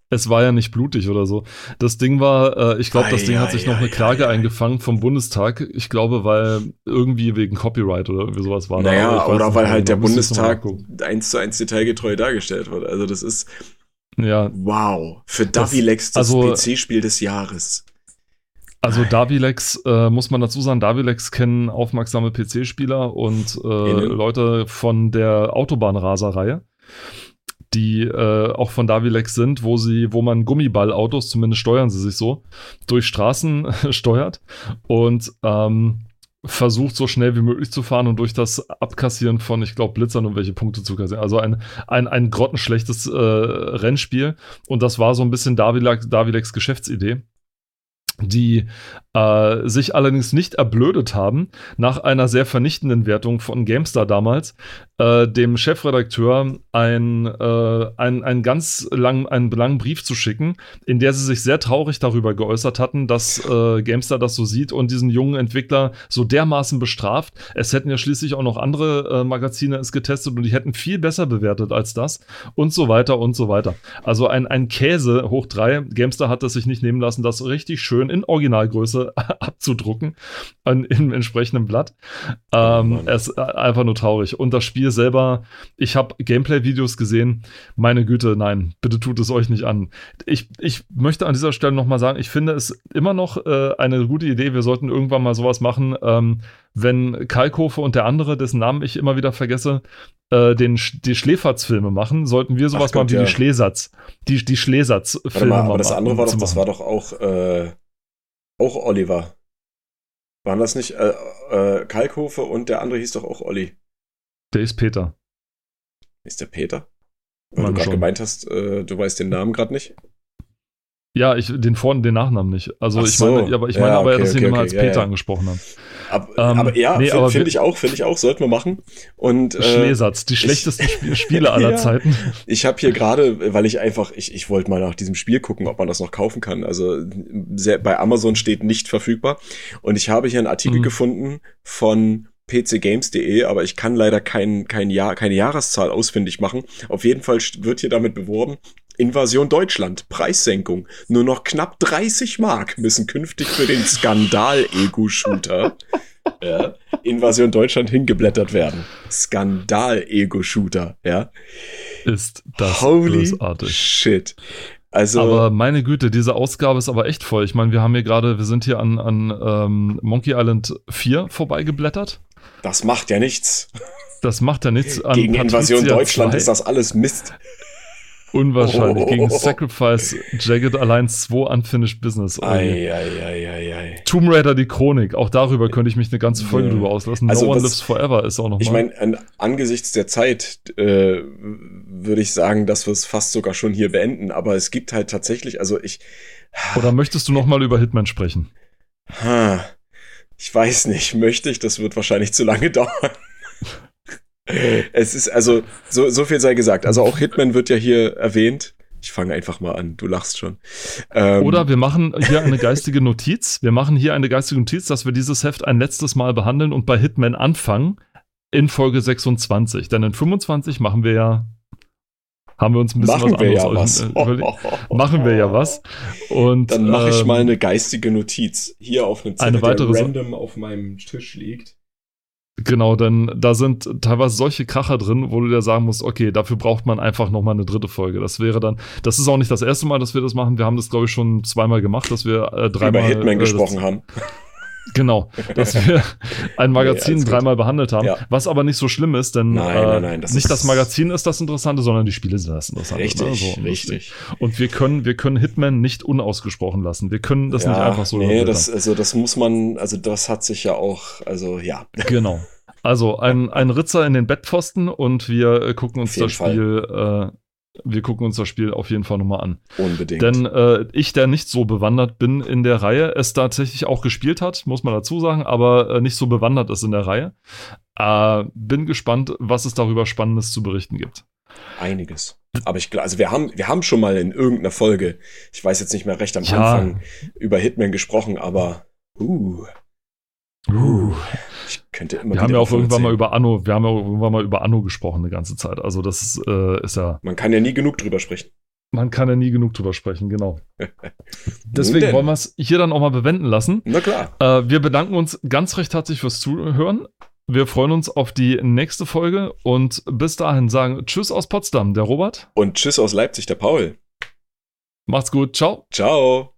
es war ja nicht blutig oder so. Das Ding war, äh, ich glaube, das Ding hat sich noch eine Klage eingefangen vom Bundestag. Ich glaube, weil irgendwie wegen Copyright oder irgendwie sowas war. Naja, oder weil halt der Bundestag eins zu eins detailgetreu dargestellt wird. Also das ist ja wow für Davilex das, das also, PC-Spiel des Jahres. Also Davilex äh, muss man dazu sagen, Davilex kennen aufmerksame PC-Spieler und äh, Leute von der Autobahnraserreihe die äh, auch von Davilex sind, wo sie, wo man Gummiballautos, zumindest steuern sie sich so, durch Straßen steuert und ähm, versucht so schnell wie möglich zu fahren und durch das Abkassieren von, ich glaube, Blitzern und welche Punkte zu kassieren. Also ein, ein, ein grottenschlechtes äh, Rennspiel. Und das war so ein bisschen Davilex, Davilex Geschäftsidee die äh, sich allerdings nicht erblödet haben, nach einer sehr vernichtenden Wertung von GameStar damals, äh, dem Chefredakteur ein, äh, ein ganz lang, einen langen Brief zu schicken, in der sie sich sehr traurig darüber geäußert hatten, dass äh, GameStar das so sieht und diesen jungen Entwickler so dermaßen bestraft. Es hätten ja schließlich auch noch andere äh, Magazine es getestet und die hätten viel besser bewertet als das und so weiter und so weiter. Also ein, ein Käse hoch drei. GameStar hat es sich nicht nehmen lassen, das richtig schön in Originalgröße abzudrucken an, im entsprechenden Blatt. Ähm, oh es ist einfach nur traurig. Und das Spiel selber, ich habe Gameplay-Videos gesehen. Meine Güte, nein, bitte tut es euch nicht an. Ich, ich möchte an dieser Stelle nochmal sagen, ich finde es immer noch äh, eine gute Idee. Wir sollten irgendwann mal sowas machen, ähm, wenn Kalkofe und der andere, dessen Namen ich immer wieder vergesse, äh, den, die Schläferz-Filme machen, sollten wir sowas Ach, machen wie ja. die Schleesatz. Die, die Schleesatz-Filme. Aber das andere war doch, das war doch auch äh, auch Oliver. Waren das nicht äh, äh, Kalkhofe und der andere hieß doch auch Olli? Der ist Peter. Ist der Peter? Weil Man du gerade gemeint hast, äh, du weißt den Namen gerade nicht. Ja, ich den Vor- und den Nachnamen nicht. Also Ach ich so. meine, aber ich meine ja, aber, dass okay, ihn immer als Peter ja. angesprochen haben. Ab, ähm, aber ja, nee, finde find ich auch, finde ich auch, sollten wir machen. Und äh, Schleesatz, die schlechtesten ich, Spiele aller Zeiten. Ich habe hier gerade, weil ich einfach, ich, ich wollte mal nach diesem Spiel gucken, ob man das noch kaufen kann. Also sehr, bei Amazon steht nicht verfügbar. Und ich habe hier einen Artikel mhm. gefunden von pcgames.de, aber ich kann leider kein, kein Jahr, keine Jahreszahl ausfindig machen. Auf jeden Fall wird hier damit beworben, Invasion Deutschland, Preissenkung. Nur noch knapp 30 Mark müssen künftig für den Skandal-Ego-Shooter ja, Invasion Deutschland hingeblättert werden. Skandal-Ego-Shooter, ja. Ist das Holy bösartig. Shit. Also, aber meine Güte, diese Ausgabe ist aber echt voll. Ich meine, wir haben hier gerade, wir sind hier an, an ähm, Monkey Island 4 vorbeigeblättert. Das macht ja nichts. Das macht ja nichts. An Gegen Patricia Invasion Deutschland 2. ist das alles Mist. Unwahrscheinlich. Oh. Gegen Sacrifice Jagged Alliance 2 Unfinished Business. Ei, ei, ei, ei, Tomb Raider die Chronik. Auch darüber könnte ich mich eine ganze Folge ja. drüber auslassen. Also no One Lives Forever ist auch noch Ich meine, an, angesichts der Zeit äh, würde ich sagen, dass wir es fast sogar schon hier beenden. Aber es gibt halt tatsächlich, also ich. Oder möchtest du noch mal über Hitman sprechen? Ich weiß nicht. Möchte ich? Das wird wahrscheinlich zu lange dauern. Es ist also, so, so viel sei gesagt. Also auch Hitman wird ja hier erwähnt. Ich fange einfach mal an, du lachst schon. Ähm, Oder wir machen hier eine geistige Notiz. Wir machen hier eine geistige Notiz, dass wir dieses Heft ein letztes Mal behandeln und bei Hitman anfangen in Folge 26. Denn in 25 machen wir ja haben wir uns ein bisschen machen was wir ja was. machen wir ja was. Und, Dann mache ich ähm, mal eine geistige Notiz hier auf einem Zettel, eine weitere der random auf meinem Tisch liegt. Genau, denn da sind teilweise solche Kracher drin, wo du dir sagen musst, okay, dafür braucht man einfach nochmal eine dritte Folge. Das wäre dann, das ist auch nicht das erste Mal, dass wir das machen. Wir haben das, glaube ich, schon zweimal gemacht, dass wir äh, dreimal. Über Hitman äh, gesprochen haben. Genau, dass wir ein Magazin nee, dreimal behandelt haben, ja. was aber nicht so schlimm ist, denn nein, nein, nein, das nicht das Magazin ist das Interessante, sondern die Spiele sind das Interessante. Ne? Richtig, ne? so, richtig. Und wir können, wir können Hitman nicht unausgesprochen lassen. Wir können das ja, nicht einfach so. Nee, das, also das muss man, also das hat sich ja auch, also ja. Genau. Also ein, ein Ritzer in den Bettpfosten und wir äh, gucken uns das Spiel, äh, wir gucken uns das Spiel auf jeden Fall nochmal an. Unbedingt. Denn äh, ich, der nicht so bewandert bin in der Reihe, es tatsächlich auch gespielt hat, muss man dazu sagen, aber äh, nicht so bewandert ist in der Reihe. Äh, bin gespannt, was es darüber Spannendes zu berichten gibt. Einiges. Aber ich glaube, also wir haben, wir haben schon mal in irgendeiner Folge, ich weiß jetzt nicht mehr recht am Ja. Anfang, über Hitman gesprochen, aber uh, Uh. ich könnte immer Wir haben ja auch irgendwann mal erzählen. über Anno, wir haben ja auch irgendwann mal über Anno gesprochen eine ganze Zeit. Also das ist, äh, ist ja, Man kann ja nie genug drüber sprechen. man kann ja nie genug drüber sprechen, genau. Deswegen wollen wir es hier dann auch mal bewenden lassen. Na klar. Äh, wir bedanken uns ganz recht herzlich fürs Zuhören. Wir freuen uns auf die nächste Folge und bis dahin sagen Tschüss aus Potsdam, der Robert. Und tschüss aus Leipzig, der Paul. Macht's gut, ciao. Ciao.